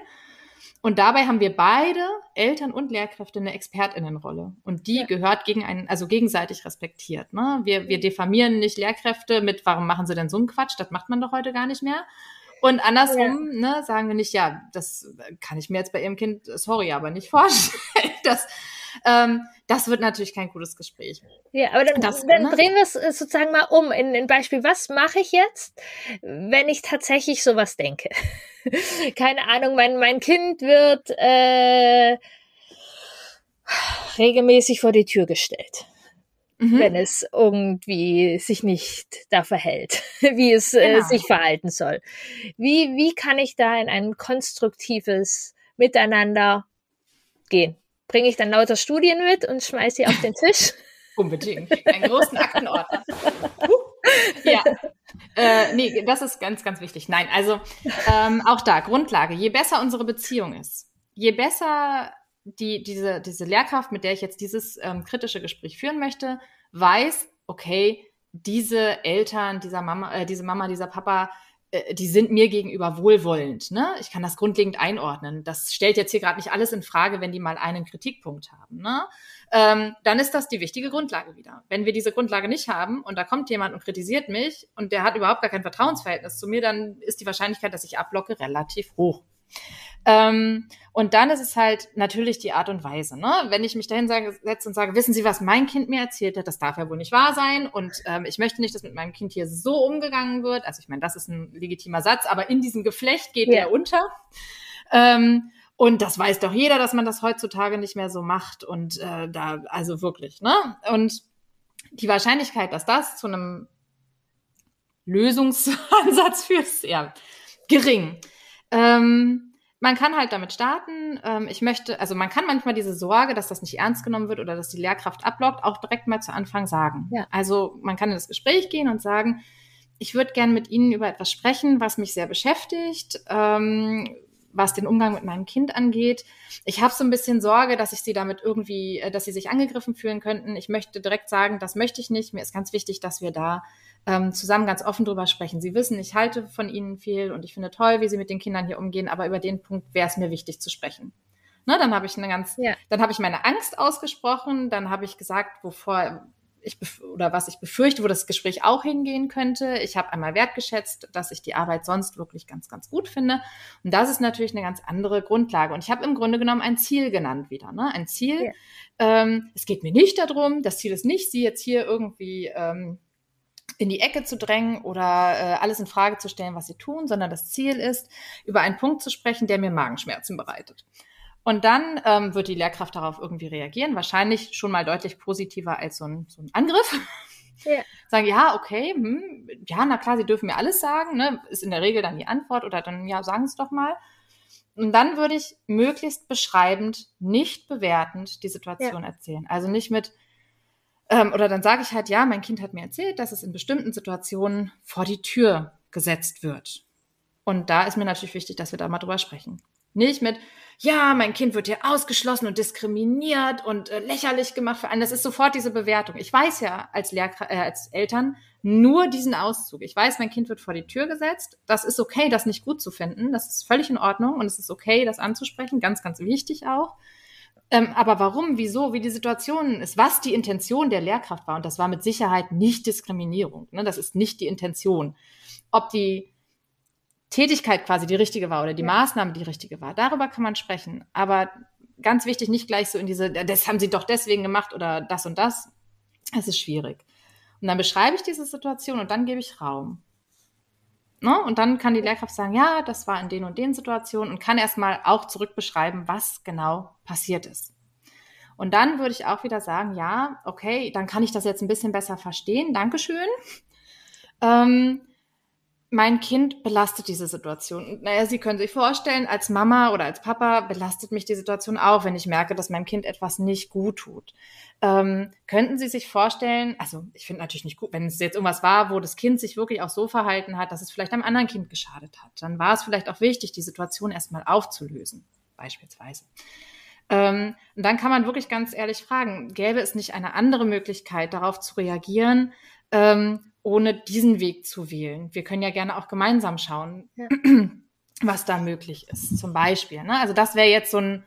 Und dabei haben wir beide, Eltern und Lehrkräfte, eine Expertinnenrolle. Und die ja. gehört gegen einen, also gegenseitig respektiert. Ne? Wir, wir diffamieren nicht Lehrkräfte mit, warum machen sie denn so einen Quatsch? Das macht man doch heute gar nicht mehr. Und andersrum, ja. ne, sagen wir nicht, ja, das kann ich mir jetzt bei ihrem Kind, sorry, aber nicht vorstellen. Das, ähm, das wird natürlich kein gutes Gespräch. Ja, aber dann, das, dann ne? drehen wir es äh, sozusagen mal um in ein Beispiel. Was mache ich jetzt, wenn ich tatsächlich sowas denke? Keine Ahnung, mein, mein Kind wird äh, regelmäßig vor die Tür gestellt mhm. wenn es irgendwie sich nicht da verhält, wie es äh, genau. äh, sich verhalten soll. Wie, wie kann ich da in ein konstruktives Miteinander gehen? Bringe ich dann lauter Studien mit und schmeiße sie auf den Tisch? Unbedingt. Einen großen Aktenordner. ja. Äh, nee, das ist ganz, ganz wichtig. Nein, also ähm, auch da, Grundlage. Je besser unsere Beziehung ist, je besser die, diese, diese Lehrkraft, mit der ich jetzt dieses ähm, kritische Gespräch führen möchte, weiß, okay, diese Eltern, dieser Mama, äh, diese Mama, dieser Papa, äh, die sind mir gegenüber wohlwollend. Ne? Ich kann das grundlegend einordnen. Das stellt jetzt hier gerade nicht alles in Frage, wenn die mal einen Kritikpunkt haben. Ne? Ähm, dann ist das die wichtige Grundlage wieder. Wenn wir diese Grundlage nicht haben und da kommt jemand und kritisiert mich und der hat überhaupt gar kein Vertrauensverhältnis zu mir, dann ist die Wahrscheinlichkeit, dass ich abblocke, relativ hoch. Ähm, und dann ist es halt natürlich die Art und Weise. Ne? Wenn ich mich dahin setze und sage, wissen Sie, was mein Kind mir erzählt hat, das darf ja wohl nicht wahr sein. Und ähm, ich möchte nicht, dass mit meinem Kind hier so umgegangen wird. Also ich meine, das ist ein legitimer Satz, aber in diesem Geflecht geht ja. der unter. Ähm, und das weiß doch jeder, dass man das heutzutage nicht mehr so macht. Und äh, da, also wirklich, ne? Und die Wahrscheinlichkeit, dass das zu einem Lösungsansatz führt, ist eher gering. Ähm, man kann halt damit starten. Ähm, ich möchte, also man kann manchmal diese Sorge, dass das nicht ernst genommen wird oder dass die Lehrkraft abblockt, auch direkt mal zu Anfang sagen. Ja. Also man kann in das Gespräch gehen und sagen, ich würde gern mit Ihnen über etwas sprechen, was mich sehr beschäftigt, ähm, was den Umgang mit meinem Kind angeht. Ich habe so ein bisschen Sorge, dass ich Sie damit irgendwie, äh, dass Sie sich angegriffen fühlen könnten. Ich möchte direkt sagen, das möchte ich nicht. Mir ist ganz wichtig, dass wir da ähm, zusammen ganz offen drüber sprechen. Sie wissen, ich halte von Ihnen viel und ich finde toll, wie Sie mit den Kindern hier umgehen, aber über den Punkt wäre es mir wichtig zu sprechen. Ne, dann habe ich eine ganz, ja. dann habe ich meine Angst ausgesprochen, dann habe ich gesagt, wovor ich oder was ich befürchte, wo das Gespräch auch hingehen könnte. Ich habe einmal wertgeschätzt, dass ich die Arbeit sonst wirklich ganz, ganz gut finde. Und das ist natürlich eine ganz andere Grundlage. Und ich habe im Grunde genommen ein Ziel genannt wieder. Ne? Ein Ziel. Ja. Ähm, es geht mir nicht darum, das Ziel ist nicht, Sie jetzt hier irgendwie ähm, in die Ecke zu drängen oder äh, alles in Frage zu stellen, was sie tun, sondern das Ziel ist, über einen Punkt zu sprechen, der mir Magenschmerzen bereitet. Und dann ähm, wird die Lehrkraft darauf irgendwie reagieren, wahrscheinlich schon mal deutlich positiver als so ein, so ein Angriff. Ja. Sagen, ja, okay, hm, ja, na klar, sie dürfen mir alles sagen, ne? ist in der Regel dann die Antwort oder dann, ja, sagen es doch mal. Und dann würde ich möglichst beschreibend, nicht bewertend die Situation ja. erzählen. Also nicht mit, ähm, oder dann sage ich halt, ja, mein Kind hat mir erzählt, dass es in bestimmten Situationen vor die Tür gesetzt wird. Und da ist mir natürlich wichtig, dass wir da mal drüber sprechen. Nicht mit, ja, mein Kind wird hier ausgeschlossen und diskriminiert und äh, lächerlich gemacht für einen. Das ist sofort diese Bewertung. Ich weiß ja als, Lehrkra äh, als Eltern nur diesen Auszug. Ich weiß, mein Kind wird vor die Tür gesetzt. Das ist okay, das nicht gut zu finden. Das ist völlig in Ordnung und es ist okay, das anzusprechen. Ganz, ganz wichtig auch. Ähm, aber warum, wieso, wie die Situation ist, was die Intention der Lehrkraft war, und das war mit Sicherheit nicht Diskriminierung. Ne? Das ist nicht die Intention. Ob die Tätigkeit quasi die richtige war oder die ja. Maßnahme die richtige war, darüber kann man sprechen. Aber ganz wichtig, nicht gleich so in diese, das haben sie doch deswegen gemacht oder das und das. Es ist schwierig. Und dann beschreibe ich diese Situation und dann gebe ich Raum. Ne? Und dann kann die Lehrkraft sagen, ja, das war in den und den Situationen und kann erstmal auch zurückbeschreiben, was genau passiert ist. Und dann würde ich auch wieder sagen, ja, okay, dann kann ich das jetzt ein bisschen besser verstehen. Dankeschön. Ähm, mein Kind belastet diese Situation. Naja, Sie können sich vorstellen, als Mama oder als Papa belastet mich die Situation auch, wenn ich merke, dass meinem Kind etwas nicht gut tut. Ähm, könnten Sie sich vorstellen, also ich finde natürlich nicht gut, wenn es jetzt irgendwas war, wo das Kind sich wirklich auch so verhalten hat, dass es vielleicht einem anderen Kind geschadet hat, dann war es vielleicht auch wichtig, die Situation erstmal aufzulösen, beispielsweise. Ähm, und dann kann man wirklich ganz ehrlich fragen, gäbe es nicht eine andere Möglichkeit, darauf zu reagieren, ähm, ohne diesen Weg zu wählen. Wir können ja gerne auch gemeinsam schauen, ja. was da möglich ist, zum Beispiel. Ne? Also das wäre jetzt so ein,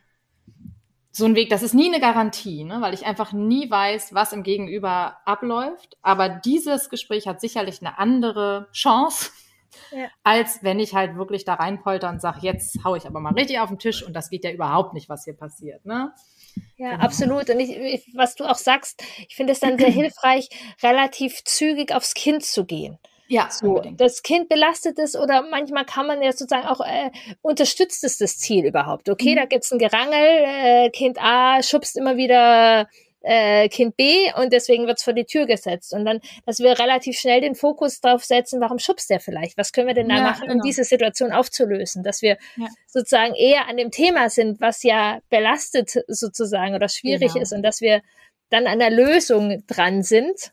so ein Weg, das ist nie eine Garantie, ne? weil ich einfach nie weiß, was im Gegenüber abläuft. Aber dieses Gespräch hat sicherlich eine andere Chance, ja. als wenn ich halt wirklich da reinpolter und sage, jetzt hau ich aber mal richtig auf den Tisch und das geht ja überhaupt nicht, was hier passiert. Ne? Ja, genau. absolut. Und ich, was du auch sagst, ich finde es dann sehr hilfreich, relativ zügig aufs Kind zu gehen. Ja, so, unbedingt. das Kind belastet es oder manchmal kann man ja sozusagen auch, äh, unterstützt es das Ziel überhaupt? Okay, mhm. da gibt's ein Gerangel, äh, Kind A schubst immer wieder äh, Kind B und deswegen wird's vor die Tür gesetzt. Und dann, dass wir relativ schnell den Fokus drauf setzen, warum schubst der vielleicht? Was können wir denn da ja, machen, genau. um diese Situation aufzulösen? Dass wir ja. sozusagen eher an dem Thema sind, was ja belastet sozusagen oder schwierig genau. ist und dass wir dann an der Lösung dran sind.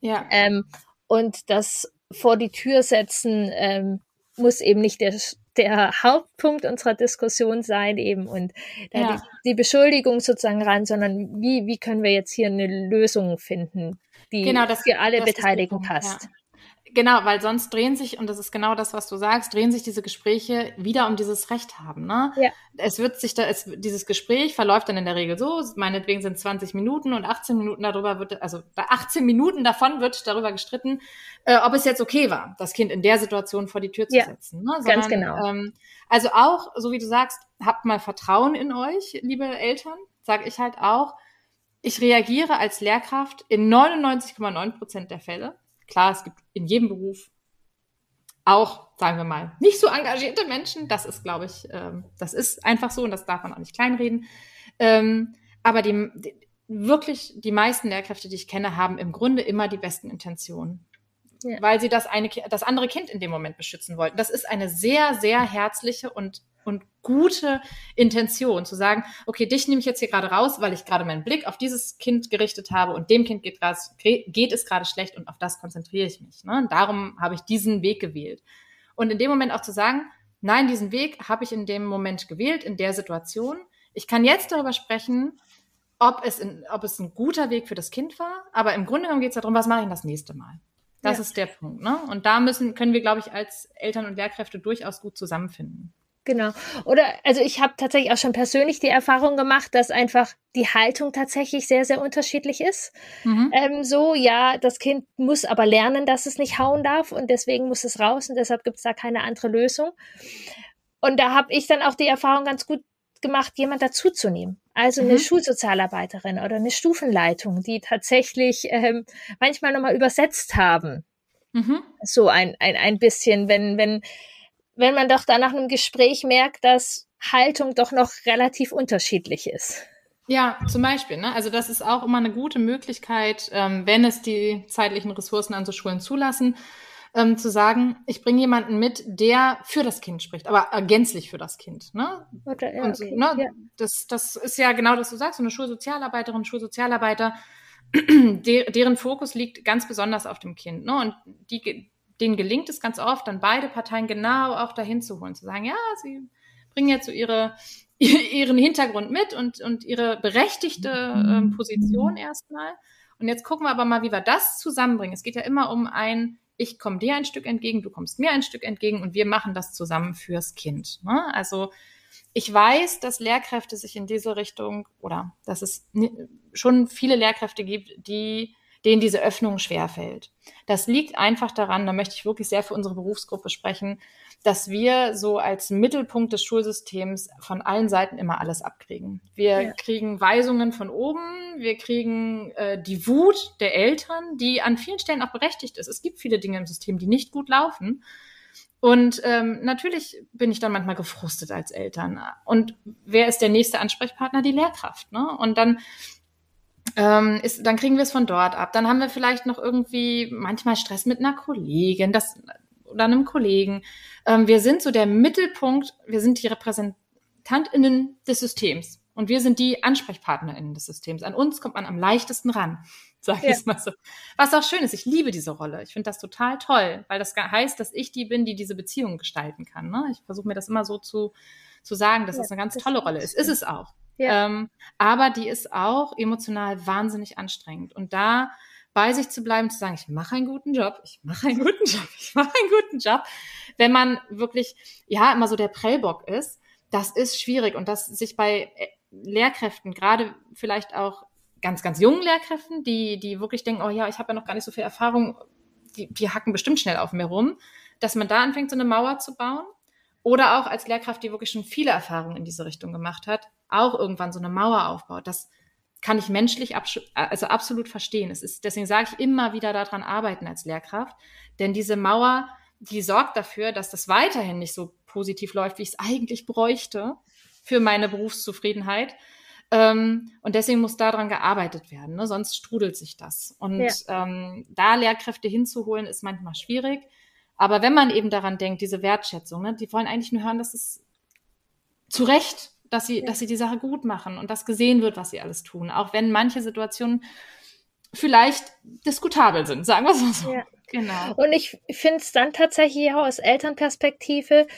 Ja. Ähm, und das vor die Tür setzen ähm, muss eben nicht der der Hauptpunkt unserer Diskussion sein eben und ja. die, die, Beschuldigung sozusagen ran, sondern wie, wie können wir jetzt hier eine Lösung finden, die genau, das, für alle Beteiligten passt. Ja. Genau, weil sonst drehen sich, und das ist genau das, was du sagst, drehen sich diese Gespräche wieder um dieses Recht haben. Ne? Ja. Es wird sich da, es, dieses Gespräch verläuft dann in der Regel so, meinetwegen sind 20 Minuten und 18 Minuten darüber wird, also 18 Minuten davon wird darüber gestritten, äh, ob es jetzt okay war, das Kind in der Situation vor die Tür zu ja, setzen. Ne? Sondern, ganz genau. Ähm, also auch, so wie du sagst, habt mal Vertrauen in euch, liebe Eltern, sage ich halt auch. Ich reagiere als Lehrkraft in 99,9 Prozent der Fälle Klar, es gibt in jedem Beruf auch, sagen wir mal, nicht so engagierte Menschen. Das ist, glaube ich, ähm, das ist einfach so und das darf man auch nicht kleinreden. Ähm, aber die, die, wirklich die meisten Lehrkräfte, die ich kenne, haben im Grunde immer die besten Intentionen. Ja. Weil sie das, eine, das andere Kind in dem Moment beschützen wollten. Das ist eine sehr, sehr herzliche und und gute Intention zu sagen, okay, dich nehme ich jetzt hier gerade raus, weil ich gerade meinen Blick auf dieses Kind gerichtet habe und dem Kind geht, grad, geht es gerade schlecht und auf das konzentriere ich mich. Ne? Und darum habe ich diesen Weg gewählt. Und in dem Moment auch zu sagen, nein, diesen Weg habe ich in dem Moment gewählt, in der Situation. Ich kann jetzt darüber sprechen, ob es, in, ob es ein guter Weg für das Kind war, aber im Grunde genommen geht es darum, was mache ich das nächste Mal. Das ja. ist der Punkt. Ne? Und da müssen, können wir, glaube ich, als Eltern und Lehrkräfte durchaus gut zusammenfinden. Genau. Oder also ich habe tatsächlich auch schon persönlich die Erfahrung gemacht, dass einfach die Haltung tatsächlich sehr, sehr unterschiedlich ist. Mhm. Ähm, so, ja, das Kind muss aber lernen, dass es nicht hauen darf und deswegen muss es raus und deshalb gibt es da keine andere Lösung. Und da habe ich dann auch die Erfahrung ganz gut gemacht, jemand dazuzunehmen. Also eine mhm. Schulsozialarbeiterin oder eine Stufenleitung, die tatsächlich ähm, manchmal nochmal übersetzt haben. Mhm. So ein, ein, ein bisschen, wenn, wenn wenn man doch da nach einem Gespräch merkt, dass Haltung doch noch relativ unterschiedlich ist. Ja, zum Beispiel. Ne? Also das ist auch immer eine gute Möglichkeit, ähm, wenn es die zeitlichen Ressourcen an so Schulen zulassen, ähm, zu sagen, ich bringe jemanden mit, der für das Kind spricht, aber äh, gänzlich für das Kind. Ne? Okay, ja, Und okay, ne, ja. das, das ist ja genau, was du sagst, so eine Schulsozialarbeiterin, Schulsozialarbeiter, der, deren Fokus liegt ganz besonders auf dem Kind. Ne? Und die, denen gelingt es ganz oft, dann beide Parteien genau auch dahin zu holen, zu sagen, ja, sie bringen jetzt so ihre, ihren Hintergrund mit und, und ihre berechtigte ähm, Position erstmal. Und jetzt gucken wir aber mal, wie wir das zusammenbringen. Es geht ja immer um ein, ich komme dir ein Stück entgegen, du kommst mir ein Stück entgegen und wir machen das zusammen fürs Kind. Ne? Also ich weiß, dass Lehrkräfte sich in diese Richtung oder dass es schon viele Lehrkräfte gibt, die denen diese Öffnung schwerfällt. Das liegt einfach daran, da möchte ich wirklich sehr für unsere Berufsgruppe sprechen, dass wir so als Mittelpunkt des Schulsystems von allen Seiten immer alles abkriegen. Wir ja. kriegen Weisungen von oben, wir kriegen äh, die Wut der Eltern, die an vielen Stellen auch berechtigt ist. Es gibt viele Dinge im System, die nicht gut laufen. Und ähm, natürlich bin ich dann manchmal gefrustet als Eltern. Und wer ist der nächste Ansprechpartner? Die Lehrkraft. Ne? Und dann ähm, ist, dann kriegen wir es von dort ab. Dann haben wir vielleicht noch irgendwie manchmal Stress mit einer Kollegin das, oder einem Kollegen. Ähm, wir sind so der Mittelpunkt, wir sind die RepräsentantInnen des Systems. Und wir sind die AnsprechpartnerInnen des Systems. An uns kommt man am leichtesten ran, sage ich ja. mal so. Was auch schön ist, ich liebe diese Rolle. Ich finde das total toll, weil das heißt, dass ich die bin, die diese Beziehung gestalten kann. Ne? Ich versuche mir das immer so zu, zu sagen, dass ja, das eine ganz tolle Rolle ist. Ist es auch. Ja. Ähm, aber die ist auch emotional wahnsinnig anstrengend. Und da bei sich zu bleiben, zu sagen, ich mache einen guten Job, ich mache einen guten Job, ich mache einen guten Job, wenn man wirklich, ja, immer so der Prellbock ist, das ist schwierig. Und das sich bei äh, Lehrkräften, gerade vielleicht auch ganz, ganz jungen Lehrkräften, die, die wirklich denken, oh ja, ich habe ja noch gar nicht so viel Erfahrung, die, die hacken bestimmt schnell auf mir rum, dass man da anfängt, so eine Mauer zu bauen. Oder auch als Lehrkraft, die wirklich schon viele Erfahrungen in diese Richtung gemacht hat, auch irgendwann so eine Mauer aufbaut. Das kann ich menschlich also absolut verstehen. Es ist, deswegen sage ich immer wieder daran arbeiten als Lehrkraft. Denn diese Mauer, die sorgt dafür, dass das weiterhin nicht so positiv läuft, wie ich es eigentlich bräuchte für meine Berufszufriedenheit. Ähm, und deswegen muss daran gearbeitet werden, ne? sonst strudelt sich das. Und ja. ähm, da Lehrkräfte hinzuholen, ist manchmal schwierig. Aber wenn man eben daran denkt, diese Wertschätzung, ne, die wollen eigentlich nur hören, dass es zu Recht dass sie, dass sie die Sache gut machen und dass gesehen wird, was sie alles tun. Auch wenn manche Situationen vielleicht diskutabel sind, sagen wir es mal so. Ja. Genau. Und ich finde es dann tatsächlich auch aus Elternperspektive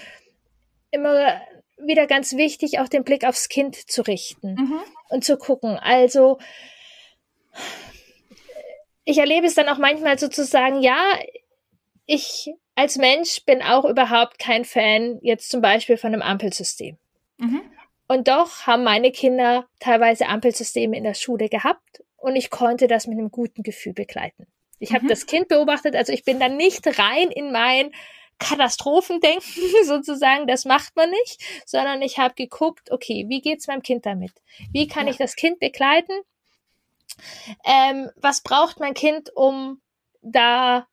immer wieder ganz wichtig, auch den Blick aufs Kind zu richten mhm. und zu gucken. Also, ich erlebe es dann auch manchmal sozusagen, ja, ich als Mensch bin auch überhaupt kein Fan jetzt zum Beispiel von einem Ampelsystem. Mhm. Und doch haben meine Kinder teilweise Ampelsysteme in der Schule gehabt und ich konnte das mit einem guten Gefühl begleiten. Ich mhm. habe das Kind beobachtet, also ich bin dann nicht rein in mein Katastrophendenken sozusagen, das macht man nicht, sondern ich habe geguckt, okay, wie geht's meinem Kind damit? Wie kann ja. ich das Kind begleiten? Ähm, was braucht mein Kind, um da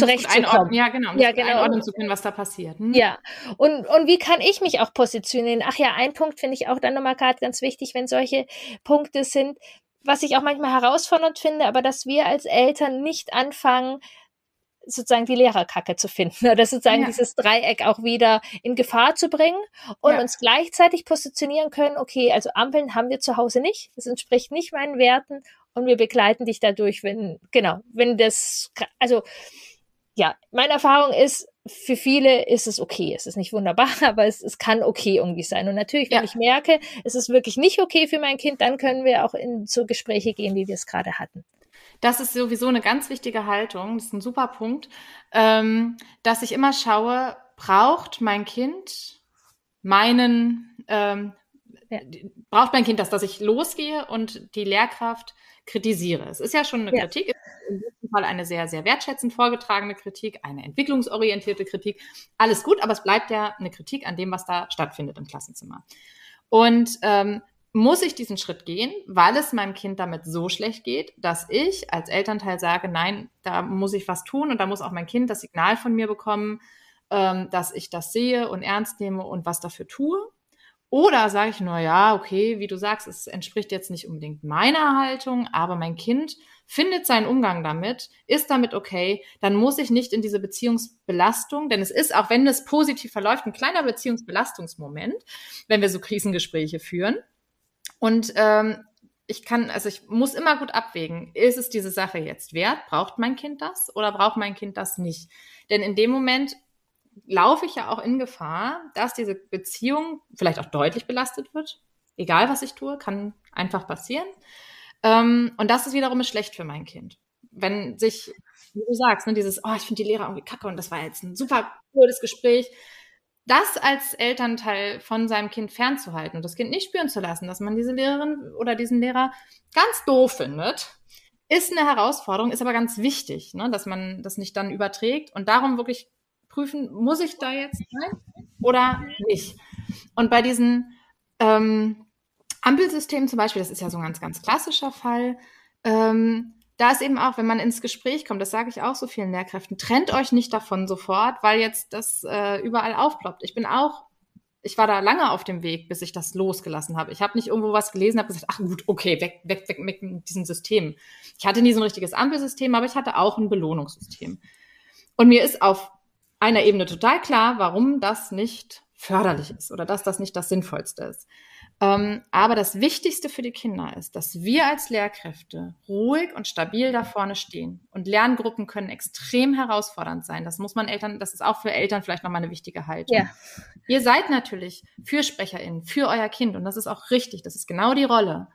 zurechtzukommen. Ja, genau. Um ja, genau. Einordnen zu können, was da passiert. Hm? Ja. Und, und wie kann ich mich auch positionieren? Ach ja, ein Punkt finde ich auch dann nochmal gerade ganz wichtig, wenn solche Punkte sind, was ich auch manchmal herausfordernd finde, aber dass wir als Eltern nicht anfangen, sozusagen die Lehrerkacke zu finden oder sozusagen ja. dieses Dreieck auch wieder in Gefahr zu bringen und ja. uns gleichzeitig positionieren können, okay, also Ampeln haben wir zu Hause nicht, das entspricht nicht meinen Werten und wir begleiten dich dadurch, wenn, genau, wenn das, also ja, meine Erfahrung ist, für viele ist es okay. Es ist nicht wunderbar, aber es, es kann okay irgendwie sein. Und natürlich, wenn ja. ich merke, es ist wirklich nicht okay für mein Kind, dann können wir auch in so Gespräche gehen, wie wir es gerade hatten. Das ist sowieso eine ganz wichtige Haltung. Das ist ein super Punkt, ähm, dass ich immer schaue, braucht mein Kind meinen, ähm, ja. braucht mein Kind das, dass ich losgehe und die Lehrkraft kritisiere. Es ist ja schon eine ja. Kritik, in diesem Fall eine sehr, sehr wertschätzend vorgetragene Kritik, eine entwicklungsorientierte Kritik. Alles gut, aber es bleibt ja eine Kritik an dem, was da stattfindet im Klassenzimmer. Und ähm, muss ich diesen Schritt gehen, weil es meinem Kind damit so schlecht geht, dass ich als Elternteil sage, nein, da muss ich was tun und da muss auch mein Kind das Signal von mir bekommen, ähm, dass ich das sehe und ernst nehme und was dafür tue. Oder sage ich nur, ja, okay, wie du sagst, es entspricht jetzt nicht unbedingt meiner Haltung, aber mein Kind findet seinen Umgang damit, ist damit okay, dann muss ich nicht in diese Beziehungsbelastung, denn es ist, auch wenn es positiv verläuft, ein kleiner Beziehungsbelastungsmoment, wenn wir so Krisengespräche führen. Und ähm, ich kann, also ich muss immer gut abwägen, ist es diese Sache jetzt wert? Braucht mein Kind das oder braucht mein Kind das nicht? Denn in dem Moment laufe ich ja auch in Gefahr, dass diese Beziehung vielleicht auch deutlich belastet wird. Egal, was ich tue, kann einfach passieren. Ähm, und das ist wiederum schlecht für mein Kind. Wenn sich, wie du sagst, ne, dieses, oh, ich finde die Lehrer irgendwie kacke und das war jetzt ein super cooles Gespräch, das als Elternteil von seinem Kind fernzuhalten und das Kind nicht spüren zu lassen, dass man diese Lehrerin oder diesen Lehrer ganz doof findet, ist eine Herausforderung, ist aber ganz wichtig, ne, dass man das nicht dann überträgt und darum wirklich prüfen, muss ich da jetzt rein oder nicht? Und bei diesen ähm, Ampelsystemen zum Beispiel, das ist ja so ein ganz, ganz klassischer Fall, ähm, da ist eben auch, wenn man ins Gespräch kommt, das sage ich auch so vielen Lehrkräften, trennt euch nicht davon sofort, weil jetzt das äh, überall aufploppt. Ich bin auch, ich war da lange auf dem Weg, bis ich das losgelassen habe. Ich habe nicht irgendwo was gelesen, habe gesagt, ach gut, okay, weg, weg, weg mit diesem System. Ich hatte nie so ein richtiges Ampelsystem, aber ich hatte auch ein Belohnungssystem. Und mir ist auf einer Ebene total klar, warum das nicht förderlich ist oder dass das nicht das Sinnvollste ist. Ähm, aber das Wichtigste für die Kinder ist, dass wir als Lehrkräfte ruhig und stabil da vorne stehen. Und Lerngruppen können extrem herausfordernd sein. Das muss man Eltern, das ist auch für Eltern vielleicht nochmal eine wichtige Haltung. Ja. Ihr seid natürlich FürsprecherInnen für euer Kind und das ist auch richtig. Das ist genau die Rolle.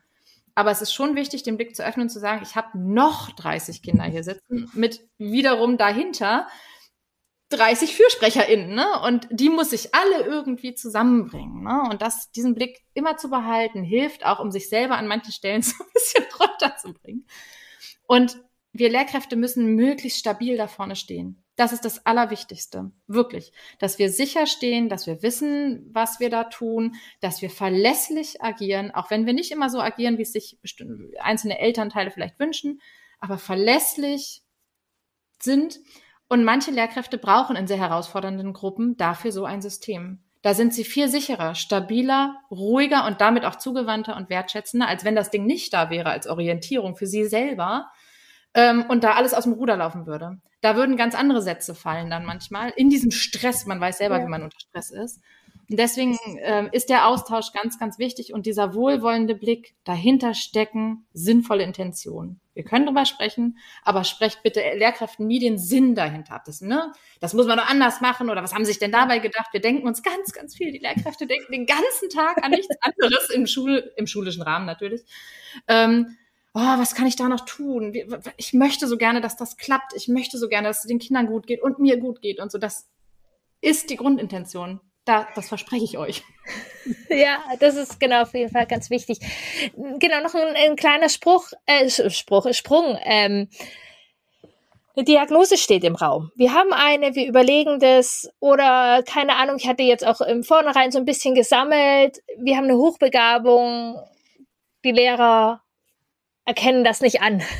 Aber es ist schon wichtig, den Blick zu öffnen und zu sagen, ich habe noch 30 Kinder hier sitzen mit wiederum dahinter 30 FürsprecherInnen, ne? Und die muss ich alle irgendwie zusammenbringen, ne? Und das, diesen Blick immer zu behalten, hilft auch, um sich selber an manchen Stellen so ein bisschen runterzubringen. Und wir Lehrkräfte müssen möglichst stabil da vorne stehen. Das ist das Allerwichtigste. Wirklich. Dass wir sicher stehen, dass wir wissen, was wir da tun, dass wir verlässlich agieren, auch wenn wir nicht immer so agieren, wie es sich einzelne Elternteile vielleicht wünschen, aber verlässlich sind und manche Lehrkräfte brauchen in sehr herausfordernden Gruppen dafür so ein System. Da sind sie viel sicherer, stabiler, ruhiger und damit auch zugewandter und wertschätzender, als wenn das Ding nicht da wäre als Orientierung für sie selber ähm, und da alles aus dem Ruder laufen würde. Da würden ganz andere Sätze fallen dann manchmal in diesem Stress. Man weiß selber, ja. wie man unter Stress ist. Und deswegen ähm, ist der Austausch ganz, ganz wichtig und dieser wohlwollende Blick dahinter stecken sinnvolle Intentionen. Wir können drüber sprechen, aber sprecht bitte Lehrkräften nie den Sinn dahinter ab. Das, ne, das muss man doch anders machen oder was haben sie sich denn dabei gedacht? Wir denken uns ganz, ganz viel. Die Lehrkräfte denken den ganzen Tag an nichts anderes im, Schul, im schulischen Rahmen natürlich. Ähm, oh, was kann ich da noch tun? Ich möchte so gerne, dass das klappt. Ich möchte so gerne, dass es den Kindern gut geht und mir gut geht und so. Das ist die Grundintention. Da, das verspreche ich euch. Ja, das ist genau auf jeden Fall ganz wichtig. Genau, noch ein, ein kleiner Spruch, äh, Spruch, Sprung. Ähm, eine Diagnose steht im Raum. Wir haben eine, wir überlegen das oder keine Ahnung, ich hatte jetzt auch im Vornherein so ein bisschen gesammelt. Wir haben eine Hochbegabung. Die Lehrer erkennen das nicht an.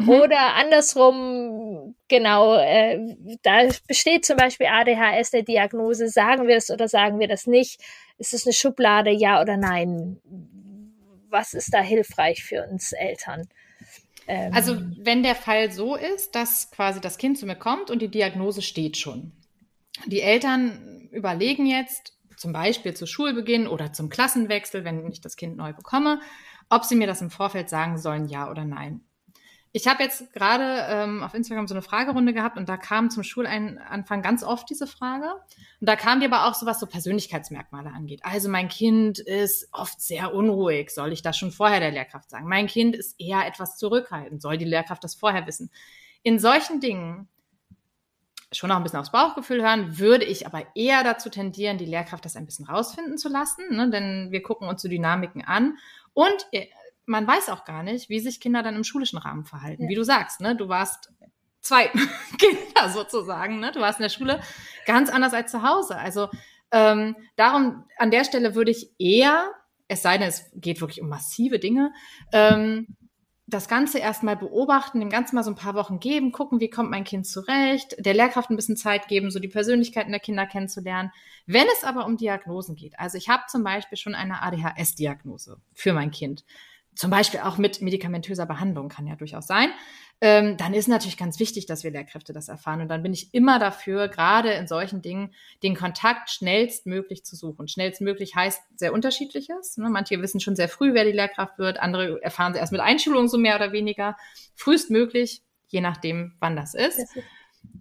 Mhm. Oder andersrum, genau, äh, da besteht zum Beispiel ADHS eine Diagnose, sagen wir es oder sagen wir das nicht? Ist es eine Schublade, ja oder nein? Was ist da hilfreich für uns Eltern? Ähm, also wenn der Fall so ist, dass quasi das Kind zu mir kommt und die Diagnose steht schon. Die Eltern überlegen jetzt, zum Beispiel zu Schulbeginn oder zum Klassenwechsel, wenn ich das Kind neu bekomme, ob sie mir das im Vorfeld sagen sollen, ja oder nein. Ich habe jetzt gerade ähm, auf Instagram so eine Fragerunde gehabt und da kam zum Schulanfang ganz oft diese Frage. Und da kam die aber auch so, was so Persönlichkeitsmerkmale angeht. Also mein Kind ist oft sehr unruhig, soll ich das schon vorher der Lehrkraft sagen? Mein Kind ist eher etwas zurückhaltend, soll die Lehrkraft das vorher wissen? In solchen Dingen schon auch ein bisschen aufs Bauchgefühl hören, würde ich aber eher dazu tendieren, die Lehrkraft das ein bisschen rausfinden zu lassen, ne? denn wir gucken uns so Dynamiken an und äh, man weiß auch gar nicht, wie sich Kinder dann im schulischen Rahmen verhalten. Ja. Wie du sagst, ne? Du warst zwei Kinder sozusagen, ne? Du warst in der Schule ganz anders als zu Hause. Also ähm, darum, an der Stelle würde ich eher, es sei denn, es geht wirklich um massive Dinge, ähm, das Ganze erstmal beobachten, dem Ganzen mal so ein paar Wochen geben, gucken, wie kommt mein Kind zurecht, der Lehrkraft ein bisschen Zeit geben, so die Persönlichkeiten der Kinder kennenzulernen. Wenn es aber um Diagnosen geht, also ich habe zum Beispiel schon eine ADHS-Diagnose für mein Kind, zum Beispiel auch mit medikamentöser Behandlung kann ja durchaus sein, ähm, dann ist natürlich ganz wichtig, dass wir Lehrkräfte das erfahren. Und dann bin ich immer dafür, gerade in solchen Dingen, den Kontakt schnellstmöglich zu suchen. Schnellstmöglich heißt sehr unterschiedliches. Ne? Manche wissen schon sehr früh, wer die Lehrkraft wird, andere erfahren sie erst mit Einschulung so mehr oder weniger. Frühestmöglich, je nachdem, wann das ist.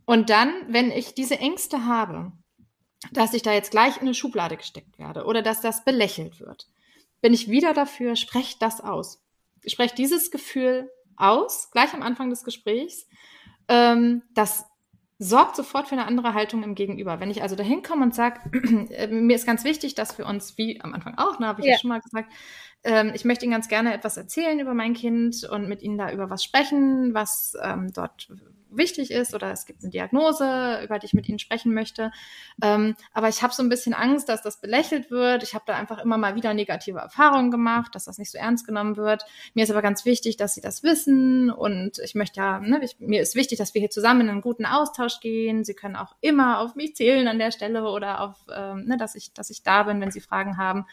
Und dann, wenn ich diese Ängste habe, dass ich da jetzt gleich in eine Schublade gesteckt werde oder dass das belächelt wird, bin ich wieder dafür, sprecht das aus. Sprecht dieses Gefühl aus, gleich am Anfang des Gesprächs. Ähm, das sorgt sofort für eine andere Haltung im Gegenüber. Wenn ich also dahin komme und sage, äh, mir ist ganz wichtig, dass wir uns, wie am Anfang auch, ne, habe ich ja. ja schon mal gesagt, ähm, ich möchte Ihnen ganz gerne etwas erzählen über mein Kind und mit Ihnen da über was sprechen, was ähm, dort wichtig ist oder es gibt eine Diagnose, über die ich mit Ihnen sprechen möchte. Ähm, aber ich habe so ein bisschen Angst, dass das belächelt wird. Ich habe da einfach immer mal wieder negative Erfahrungen gemacht, dass das nicht so ernst genommen wird. Mir ist aber ganz wichtig, dass Sie das wissen und ich möchte ja, ne, ich, mir ist wichtig, dass wir hier zusammen in einen guten Austausch gehen. Sie können auch immer auf mich zählen an der Stelle oder auf, ähm, ne, dass ich, dass ich da bin, wenn Sie Fragen haben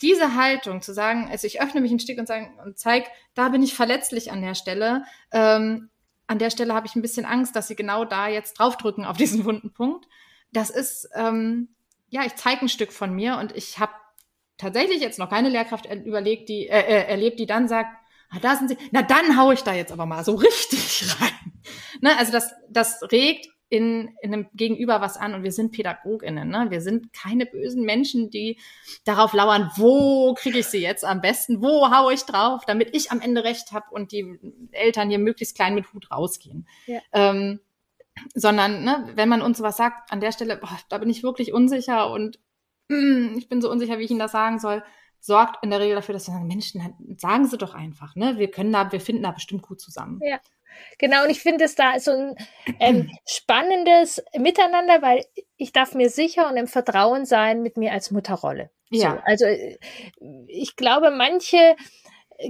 diese Haltung zu sagen, also ich öffne mich ein Stück und, sagen, und zeige, da bin ich verletzlich an der Stelle, ähm, an der Stelle habe ich ein bisschen Angst, dass sie genau da jetzt draufdrücken auf diesen wunden Punkt. Das ist, ähm, ja, ich zeige ein Stück von mir und ich habe tatsächlich jetzt noch keine Lehrkraft überlegt, die, äh, äh, erlebt, die dann sagt, ah, da sind sie, na dann hau ich da jetzt aber mal so richtig rein. Ne? Also das, das regt in, in einem Gegenüber was an und wir sind PädagogInnen. Ne? Wir sind keine bösen Menschen, die darauf lauern, wo kriege ich sie jetzt am besten, wo haue ich drauf, damit ich am Ende recht habe und die Eltern hier möglichst klein mit Hut rausgehen. Ja. Ähm, sondern ne, wenn man uns was sagt, an der Stelle, boah, da bin ich wirklich unsicher und mm, ich bin so unsicher, wie ich Ihnen das sagen soll, sorgt in der Regel dafür, dass wir sagen, Menschen, sagen Sie doch einfach, ne? Wir können da, wir finden da bestimmt gut zusammen. Ja. Genau, und ich finde es da so ein ähm, spannendes Miteinander, weil ich darf mir sicher und im Vertrauen sein mit mir als Mutterrolle. Ja. So, also äh, ich glaube, manche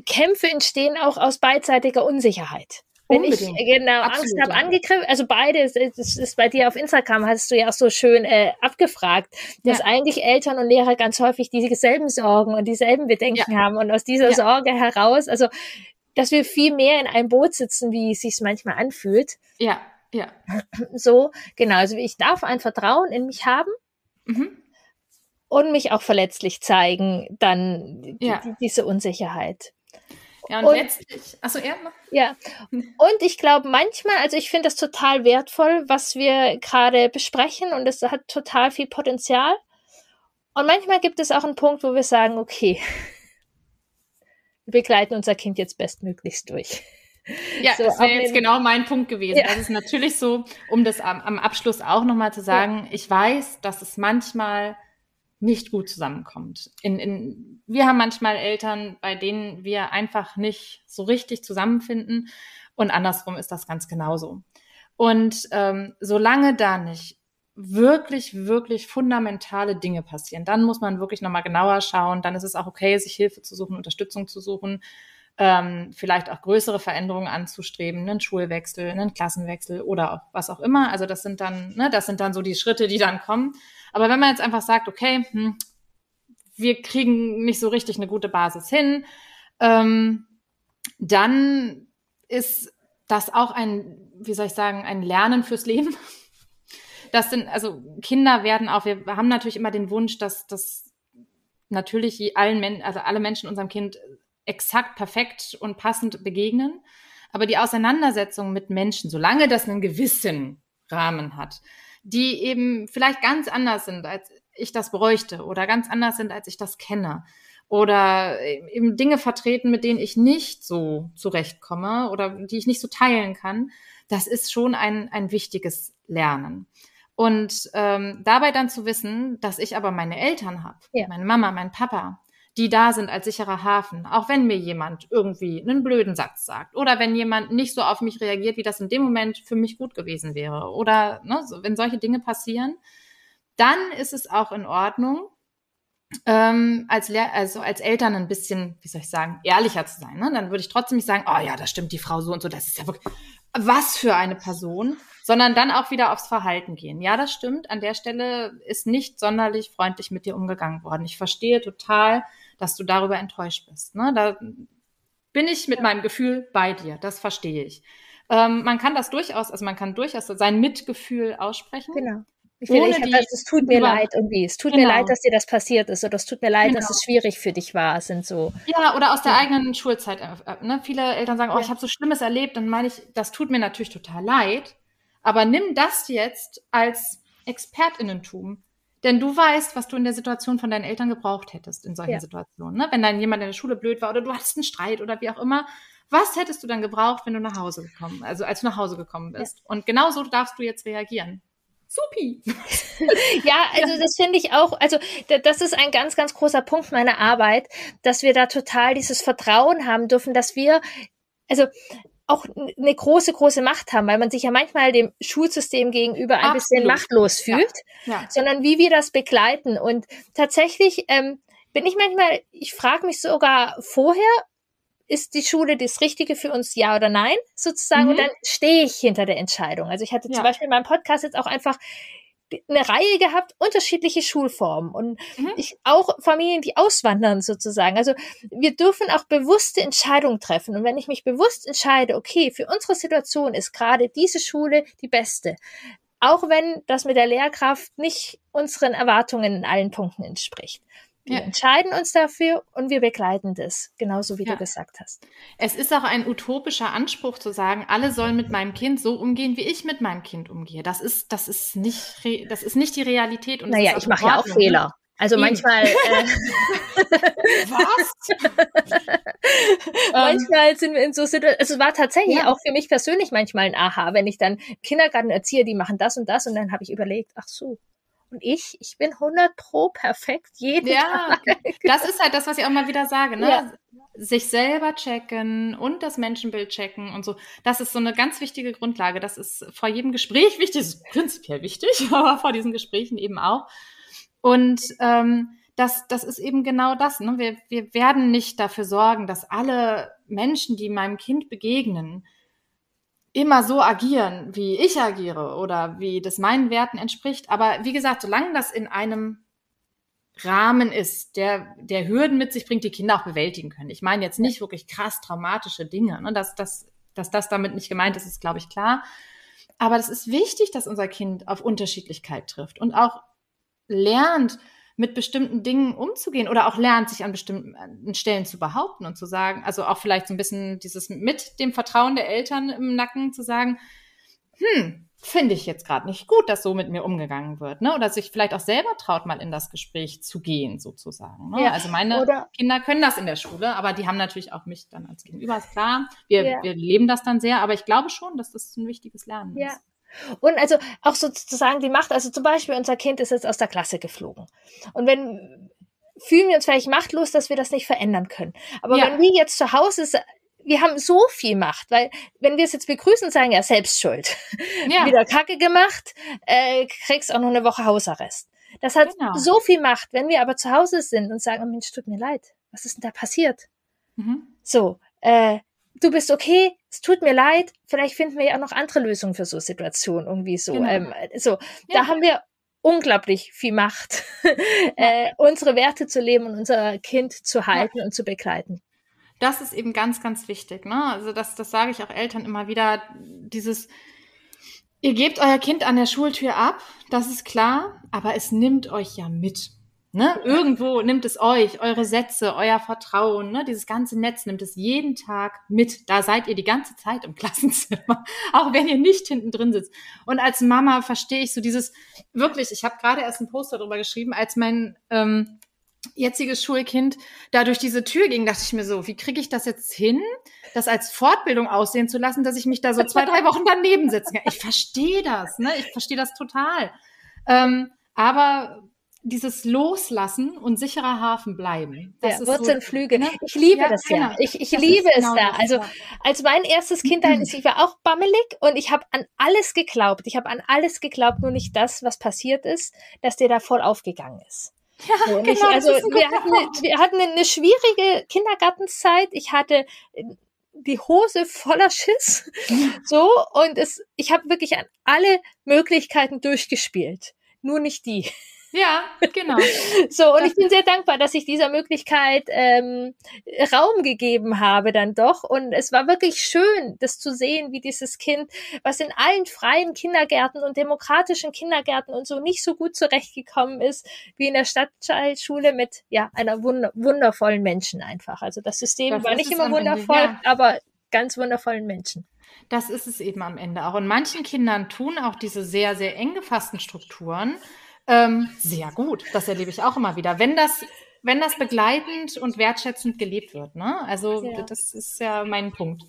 Kämpfe entstehen auch aus beidseitiger Unsicherheit. Wenn Unbedingt. ich genau Absolut, Angst habe, ja. angegriffen, also beide, das ist bei dir auf Instagram, hast du ja auch so schön äh, abgefragt, dass ja. eigentlich Eltern und Lehrer ganz häufig dieselben Sorgen und dieselben Bedenken ja. haben und aus dieser Sorge heraus, also dass wir viel mehr in einem Boot sitzen, wie es sich manchmal anfühlt. Ja, ja. So, genau. Also ich darf ein Vertrauen in mich haben. Mhm. und mich auch verletzlich zeigen, dann Ja. die, diese Unsicherheit. Ja, und, Und- letztlich, achso, ja. Ja, und ich glaube manchmal, also ich finde das total wertvoll, was wir gerade besprechen und es hat total viel Potenzial. Und manchmal gibt es auch einen Punkt, wo wir sagen, okay, begleiten unser Kind jetzt bestmöglichst durch. Ja, So, das wäre jetzt genau mein Punkt gewesen. Ja. Das ist natürlich so, um das am, am Abschluss auch nochmal zu sagen, ich weiß, dass es manchmal nicht gut zusammenkommt. In, in, wir haben manchmal Eltern, bei denen wir einfach nicht so richtig zusammenfinden und andersrum ist das ganz genauso. Und ähm, solange da nicht wirklich, wirklich fundamentale Dinge passieren, dann muss man wirklich nochmal genauer schauen. Dann ist es auch okay, sich Hilfe zu suchen, Unterstützung zu suchen ähm, vielleicht auch größere Veränderungen anzustreben, einen Schulwechsel, einen Klassenwechsel oder auch was auch immer. Also das sind dann, ne, das sind dann so die Schritte, die dann kommen. Aber wenn man jetzt einfach sagt, okay, hm, wir kriegen nicht so richtig eine gute Basis hin, ähm, dann ist das auch ein, wie soll ich sagen, ein Lernen fürs Leben. Das sind, also Kinder werden auch, wir haben natürlich immer den Wunsch, dass, dass natürlich allen Men also alle Menschen unserem Kind exakt perfekt und passend begegnen. Aber die Auseinandersetzung mit Menschen, solange das einen gewissen Rahmen hat, die eben vielleicht ganz anders sind, als ich das bräuchte oder ganz anders sind, als ich das kenne oder eben Dinge vertreten, mit denen ich nicht so zurechtkomme oder die ich nicht so teilen kann, das ist schon ein, ein wichtiges Lernen. Und ähm, dabei dann zu wissen, dass ich aber meine Eltern habe, Ja. meine Mama, mein Papa, die da sind als sicherer Hafen, auch wenn mir jemand irgendwie einen blöden Satz sagt oder wenn jemand nicht so auf mich reagiert, wie das in dem Moment für mich gut gewesen wäre oder ne, so, wenn solche Dinge passieren, dann ist es auch in Ordnung, ähm, als, Lehr also als Eltern ein bisschen, wie soll ich sagen, ehrlicher zu sein. Ne? Dann würde ich trotzdem nicht sagen, oh ja, das stimmt die Frau so und so, das ist ja wirklich, was für eine Person, sondern dann auch wieder aufs Verhalten gehen. Ja, das stimmt, an der Stelle ist nicht sonderlich freundlich mit dir umgegangen worden. Ich verstehe total, dass du darüber enttäuscht bist. Ne? Da bin ich mit meinem Gefühl bei dir, das verstehe ich. Ähm, man kann das durchaus, also man kann durchaus sein Mitgefühl aussprechen. Genau. Ich finde, ich hab das, es tut mir leid irgendwie. Es tut mir Genau. leid, dass dir das passiert ist oder es tut mir leid, dass Genau. es schwierig für dich war, sind so. Ja, oder aus der Ja. eigenen Schulzeit. äh, äh, Ne? Viele Eltern sagen, oh, ich habe so Schlimmes erlebt. Dann meine ich, das tut mir natürlich total leid. Aber nimm das jetzt als Expertinnentum. Denn du weißt, was du in der Situation von deinen Eltern gebraucht hättest in solchen Ja. Situationen. Ne? Wenn dann jemand in der Schule blöd war oder du hattest einen Streit oder wie auch immer. Was hättest du dann gebraucht, wenn du nach Hause gekommen, also als du nach Hause gekommen bist? Und genau so darfst du jetzt reagieren. Supi. Ja, also das finde ich auch, also da- das ist ein ganz, ganz großer Punkt meiner Arbeit, dass wir da total dieses Vertrauen haben dürfen, dass wir, also auch eine große, große Macht haben, weil man sich ja manchmal dem Schulsystem gegenüber ein bisschen Absolut. machtlos fühlt, Ja. sondern wie wir das begleiten. Und tatsächlich ähm, bin ich manchmal, ich frage mich sogar vorher, ist die Schule das Richtige für uns, ja oder nein, sozusagen, Mhm. und dann stehe ich hinter der Entscheidung. Also ich hatte Ja. zum Beispiel in meinem Podcast jetzt auch einfach eine Reihe gehabt, unterschiedliche Schulformen und Mhm. ich auch Familien, die auswandern sozusagen. Also wir dürfen auch bewusste Entscheidungen treffen. Und wenn ich mich bewusst entscheide, okay, für unsere Situation ist gerade diese Schule die beste, auch wenn das mit der Lehrkraft nicht unseren Erwartungen in allen Punkten entspricht. Wir Ja. entscheiden uns dafür und wir begleiten das, genauso wie Ja. du gesagt hast. Es ist auch ein utopischer Anspruch zu sagen, alle sollen mit meinem Kind so umgehen, wie ich mit meinem Kind umgehe. Das ist, das ist nicht, das ist nicht die Realität. Und Naja, ich mache ja auch ne? Fehler. Also Eben. manchmal, äh, Was? Ähm, manchmal sind wir in so Situationen, also es war tatsächlich Ja. auch für mich persönlich manchmal ein Aha, wenn ich dann Kindergarten erziehe, die machen das und das und dann habe ich überlegt, ach so. Und ich, ich bin 100 pro perfekt jeden Ja, Tag. das ist halt das, was ich auch mal wieder sage, ne? Ja. Sich selber checken und das Menschenbild checken und so. Das ist so eine ganz wichtige Grundlage. Das ist vor jedem Gespräch wichtig, das ist prinzipiell wichtig, aber vor diesen Gesprächen eben auch. Und ähm, das, das ist eben genau das. Ne? Wir, wir werden nicht dafür sorgen, dass alle Menschen, die meinem Kind begegnen, immer so agieren, wie ich agiere oder wie das meinen Werten entspricht. Aber wie gesagt, solange das in einem Rahmen ist, der, der Hürden mit sich bringt, die Kinder auch bewältigen können. Ich meine jetzt nicht wirklich krass traumatische Dinge. Ne? Dass, dass, dass das damit nicht gemeint ist, ist, glaube ich, klar. Aber es ist wichtig, dass unser Kind auf Unterschiedlichkeit trifft und auch lernt, mit bestimmten Dingen umzugehen oder auch lernt, sich an bestimmten Stellen zu behaupten und zu sagen, also auch vielleicht so ein bisschen dieses mit dem Vertrauen der Eltern im Nacken zu sagen, hm, finde ich jetzt gerade nicht gut, dass so mit mir umgegangen wird, ne? Oder sich vielleicht auch selber traut, mal in das Gespräch zu gehen, sozusagen. Ne? Ja. Also meine Oder Kinder können das in der Schule, aber die haben natürlich auch mich dann als Gegenüber, ist klar. Wir, ja. wir leben das dann sehr, aber ich glaube schon, dass das ein wichtiges Lernen ja. ist. Und also auch sozusagen die Macht, also zum Beispiel unser Kind ist jetzt aus der Klasse geflogen. Und wenn fühlen wir uns vielleicht machtlos, dass wir das nicht verändern können. Aber ja. wenn wir jetzt zu Hause wir haben so viel Macht, weil wenn wir es jetzt begrüßen, sagen ja selbst schuld. Ja. Wieder Kacke gemacht, äh, kriegst auch noch eine Woche Hausarrest. Das hat genau. so viel Macht. Wenn wir aber zu Hause sind und sagen, oh Mensch, tut mir leid, was ist denn da passiert? Mhm. So, äh, du bist okay, es tut mir leid, vielleicht finden wir ja auch noch andere Lösungen für so Situationen irgendwie so. Genau. Ähm, so, ja. da haben wir unglaublich viel Macht, äh, unsere Werte zu leben und unser Kind zu halten ja. und zu begleiten das ist eben ganz, ganz wichtig. Ne? Also das, das sage ich auch Eltern immer wieder, dieses, ihr gebt euer Kind an der Schultür ab, das ist klar, aber es nimmt euch ja mit. Ne? Irgendwo nimmt es euch, eure Sätze, euer Vertrauen, ne? dieses ganze Netz nimmt es jeden Tag mit. Da seid ihr die ganze Zeit im Klassenzimmer, auch wenn ihr nicht hinten drin sitzt. Und als Mama verstehe ich so dieses, wirklich, ich habe gerade erst einen Poster darüber geschrieben, als mein ähm, jetziges Schulkind da durch diese Tür ging, dachte ich mir so, wie kriege ich das jetzt hin, das als Fortbildung aussehen zu lassen, dass ich mich da so zwei, drei Wochen daneben kann. Ich verstehe das, ne? Ich verstehe das total. Ähm, aber dieses Loslassen und sicherer Hafen bleiben. Das ja, Wurzeln, so. Ne? Ich liebe ja, das ja. Genau. Ich, ich liebe es genau da. Also als mein erstes Kind ist, ich war auch bammelig und ich habe an alles geglaubt. Ich habe an alles geglaubt, nur nicht das, was passiert ist, dass der da voll aufgegangen ist. Ja, genau. Ich, also wir hatten, wir hatten eine schwierige Kindergartenzeit. Ich hatte äh, die Hose voller Schiss. So, und es, ich habe wirklich an alle Möglichkeiten durchgespielt. Nur nicht die. Ja, genau. so, und ich bin sehr dankbar, dass ich dieser Möglichkeit ähm, Raum gegeben habe dann doch. Und es war wirklich schön, das zu sehen, wie dieses Kind, was in allen freien Kindergärten und demokratischen Kindergärten und so nicht so gut zurechtgekommen ist, wie in der Stadtschule mit ja einer wund wundervollen Menschen einfach. Also das System das war nicht immer wundervoll, Ende, ja. aber ganz wundervollen Menschen. Das ist es eben am Ende auch. Und manchen Kindern tun auch diese sehr, sehr eng gefassten Strukturen ähm, sehr gut. Das erlebe ich auch immer wieder. Wenn das, wenn das begleitend und wertschätzend gelebt wird, ne? Also ja. das ist ja mein Punkt.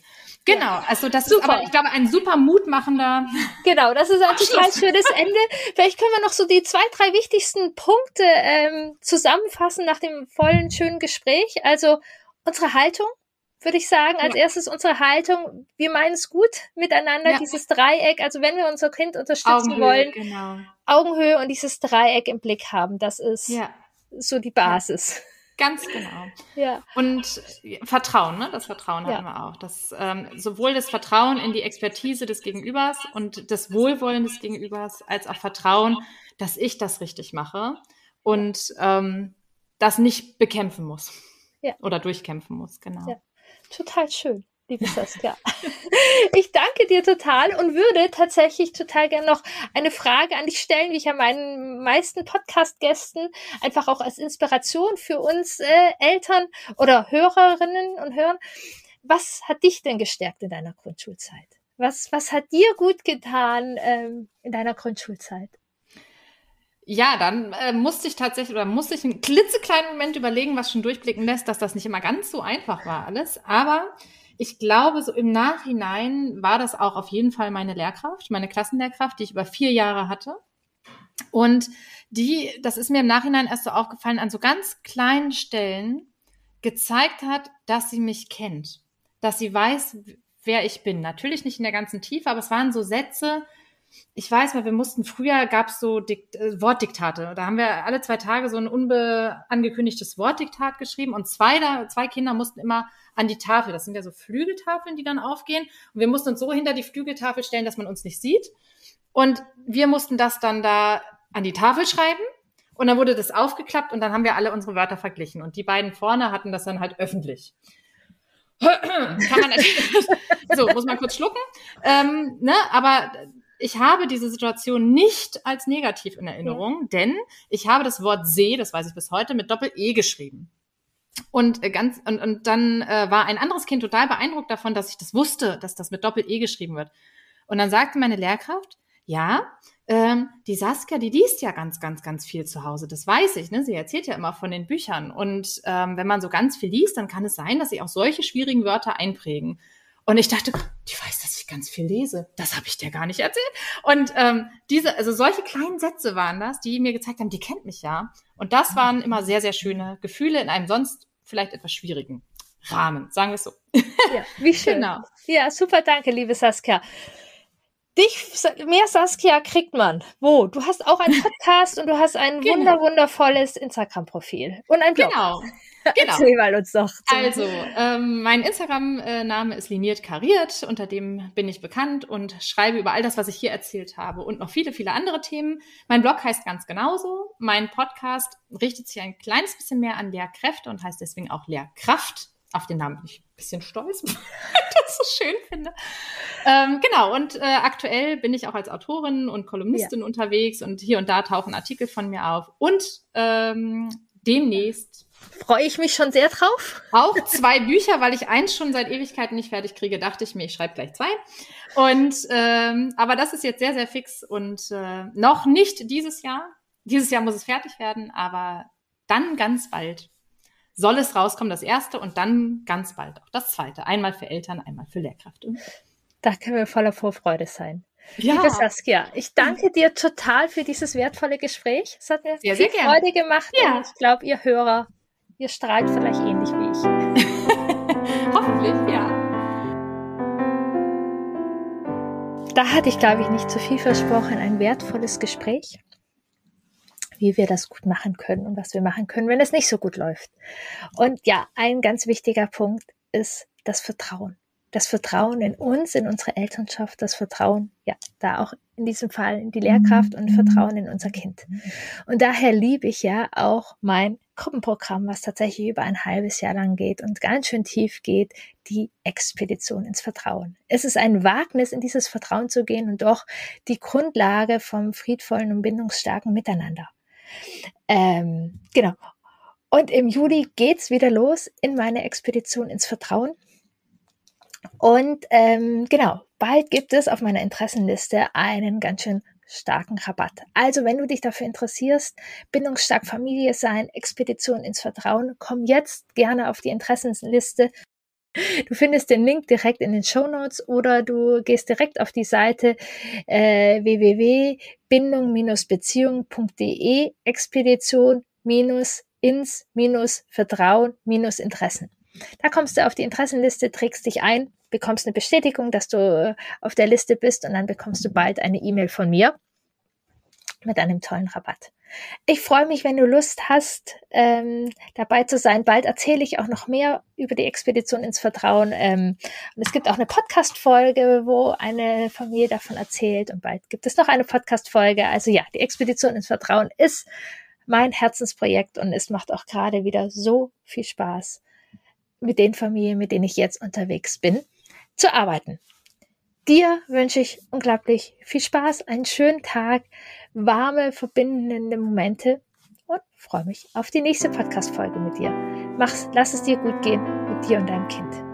Genau, also das super. ist aber, ich glaube, ein super mutmachender. Genau, das ist ein total schönes Ende. Vielleicht können wir noch so die zwei, drei wichtigsten Punkte ähm, zusammenfassen nach dem vollen, schönen Gespräch. Also unsere Haltung, würde ich sagen. Als ja. erstes unsere Haltung. Wir meinen es gut miteinander, ja. dieses Dreieck. Also wenn wir unser Kind unterstützen Augenhöhe, wollen, genau. Augenhöhe und dieses Dreieck im Blick haben, das ist ja. so die Basis. Ganz genau. Ja. Und Vertrauen, ne? Das Vertrauen ja. haben wir auch. Das, ähm, sowohl das Vertrauen in die Expertise des Gegenübers und das Wohlwollen des Gegenübers, als auch Vertrauen, dass ich das richtig mache und ähm, das nicht bekämpfen muss. Ja. Oder durchkämpfen muss, genau. Ja. Total schön liebe Saskia. Ich danke dir total und würde tatsächlich total gerne noch eine Frage an dich stellen, wie ich ja meinen meisten Podcast-Gästen einfach auch als Inspiration für uns äh, Eltern oder Hörerinnen und Hörer. Was hat dich denn gestärkt in deiner Grundschulzeit? Was, was hat dir gut getan ähm, in deiner Grundschulzeit? Ja, dann äh, musste ich tatsächlich oder musste ich einen klitzekleinen Moment überlegen, was schon durchblicken lässt, dass das nicht immer ganz so einfach war alles. Aber ich glaube, so im Nachhinein war das auch auf jeden Fall meine Lehrkraft, meine Klassenlehrkraft, die ich über vier Jahre hatte. Und die, das ist mir im Nachhinein erst so aufgefallen, an so ganz kleinen Stellen gezeigt hat, dass sie mich kennt, dass sie weiß, wer ich bin. Natürlich nicht in der ganzen Tiefe, aber es waren so Sätze, ich weiß, weil wir mussten früher gab es so Dikt äh, Wortdiktate. Da haben wir alle zwei Tage so ein unbeangekündigtes Wortdiktat geschrieben und zwei, da, zwei Kinder mussten immer an die Tafel. Das sind ja so Flügeltafeln, die dann aufgehen. Und wir mussten uns so hinter die Flügeltafel stellen, dass man uns nicht sieht. Und wir mussten das dann da an die Tafel schreiben. Und dann wurde das aufgeklappt und dann haben wir alle unsere Wörter verglichen. Und die beiden vorne hatten das dann halt öffentlich. So, muss man kurz schlucken. Ähm, ne? Aber ich habe diese Situation nicht als negativ in Erinnerung, ja. denn ich habe das Wort See, das weiß ich bis heute, mit Doppel-E geschrieben. Und äh, ganz und, und dann äh, war ein anderes Kind total beeindruckt davon, dass ich das wusste, dass das mit Doppel-E geschrieben wird. Und dann sagte meine Lehrkraft, ja, ähm, die Saskia, die liest ja ganz, ganz, ganz viel zu Hause. Das weiß ich. Ne? Sie erzählt ja immer von den Büchern. Und ähm, wenn man so ganz viel liest, dann kann es sein, dass sie auch solche schwierigen Wörter einprägen. Und ich dachte, die weiß, dass ich ganz viel lese. Das habe ich dir gar nicht erzählt. Und ähm, diese, also solche kleinen Sätze waren das, die mir gezeigt haben, die kennt mich ja. Und das waren immer sehr, sehr schöne Gefühle in einem sonst vielleicht etwas schwierigen Rahmen, sagen wir es so. Ja, wie schön. Genau. Ja, super, danke, liebe Saskia. Dich, mehr Saskia kriegt man. Wo? Du hast auch einen Podcast und du hast ein genau. wunder, wundervolles Instagram-Profil und ein Blog. Genau. Genau. Erzähl mal uns doch. Also, ähm, mein Instagram-Name ist liniert kariert, unter dem bin ich bekannt und schreibe über all das, was ich hier erzählt habe und noch viele, viele andere Themen. Mein Blog heißt ganz genauso. Mein Podcast richtet sich ein kleines bisschen mehr an Lehrkräfte und heißt deswegen auch Lehrkraft. Auf den Namen bin ich ein bisschen stolz, weil ich das so schön finde. Ähm, genau, und äh, aktuell bin ich auch als Autorin und Kolumnistin ja. unterwegs und hier und da tauchen Artikel von mir auf. Und ähm, demnächst freue ich mich schon sehr drauf. Auch zwei Bücher, weil ich eins schon seit Ewigkeiten nicht fertig kriege, dachte ich mir, ich schreibe gleich zwei. Und ähm, aber das ist jetzt sehr, sehr fix und äh, noch nicht dieses Jahr. Dieses Jahr muss es fertig werden, aber dann ganz bald soll es rauskommen, das erste, und dann ganz bald auch das zweite. Einmal für Eltern, einmal für Lehrkräfte. Da können wir voller Vorfreude sein. Ja. Liebe Saskia, ich danke dir total für dieses wertvolle Gespräch. Es hat mir sehr, viel sehr Freude gemacht ja. und ich glaube, ihr Hörer Ihr strahlt vielleicht ähnlich wie ich. Hoffentlich, ja. Da hatte ich, glaube ich, nicht zu viel versprochen. Ein wertvolles Gespräch, wie wir das gut machen können und was wir machen können, wenn es nicht so gut läuft. Und ja, ein ganz wichtiger Punkt ist das Vertrauen das Vertrauen in uns, in unsere Elternschaft, das Vertrauen, ja, da auch in diesem Fall in die Lehrkraft und Vertrauen in unser Kind. Und daher liebe ich ja auch mein Gruppenprogramm, was tatsächlich über ein halbes Jahr lang geht und ganz schön tief geht, die Expedition ins Vertrauen. Es ist ein Wagnis, in dieses Vertrauen zu gehen und doch die Grundlage vom friedvollen und bindungsstarken Miteinander. Ähm, genau. Und im Juli geht's wieder los in meine Expedition ins Vertrauen. Und ähm, genau, bald gibt es auf meiner Interessenliste einen ganz schön starken Rabatt. Also, wenn du dich dafür interessierst, bindungsstark Familie sein, Expedition ins Vertrauen, komm jetzt gerne auf die Interessenliste. Du findest den Link direkt in den Show Notes oder du gehst direkt auf die Seite äh, www.bindung-beziehung.de Expedition-ins-Vertrauen-Interessen. Da kommst du auf die Interessenliste, trägst dich ein, bekommst eine Bestätigung, dass du äh, auf der Liste bist und dann bekommst du bald eine E-Mail von mir mit einem tollen Rabatt. Ich freue mich, wenn du Lust hast, ähm, dabei zu sein. Bald erzähle ich auch noch mehr über die Expedition ins Vertrauen. Ähm, und es gibt auch eine Podcast-Folge, wo eine Familie davon erzählt. Und bald gibt es noch eine Podcast-Folge. Also ja, die Expedition ins Vertrauen ist mein Herzensprojekt und es macht auch gerade wieder so viel Spaß mit den Familien, mit denen ich jetzt unterwegs bin, zu arbeiten. Dir wünsche ich unglaublich viel Spaß, einen schönen Tag, warme, verbindende Momente und freue mich auf die nächste Podcast-Folge mit dir. Mach's, lass es dir gut gehen mit dir und deinem Kind.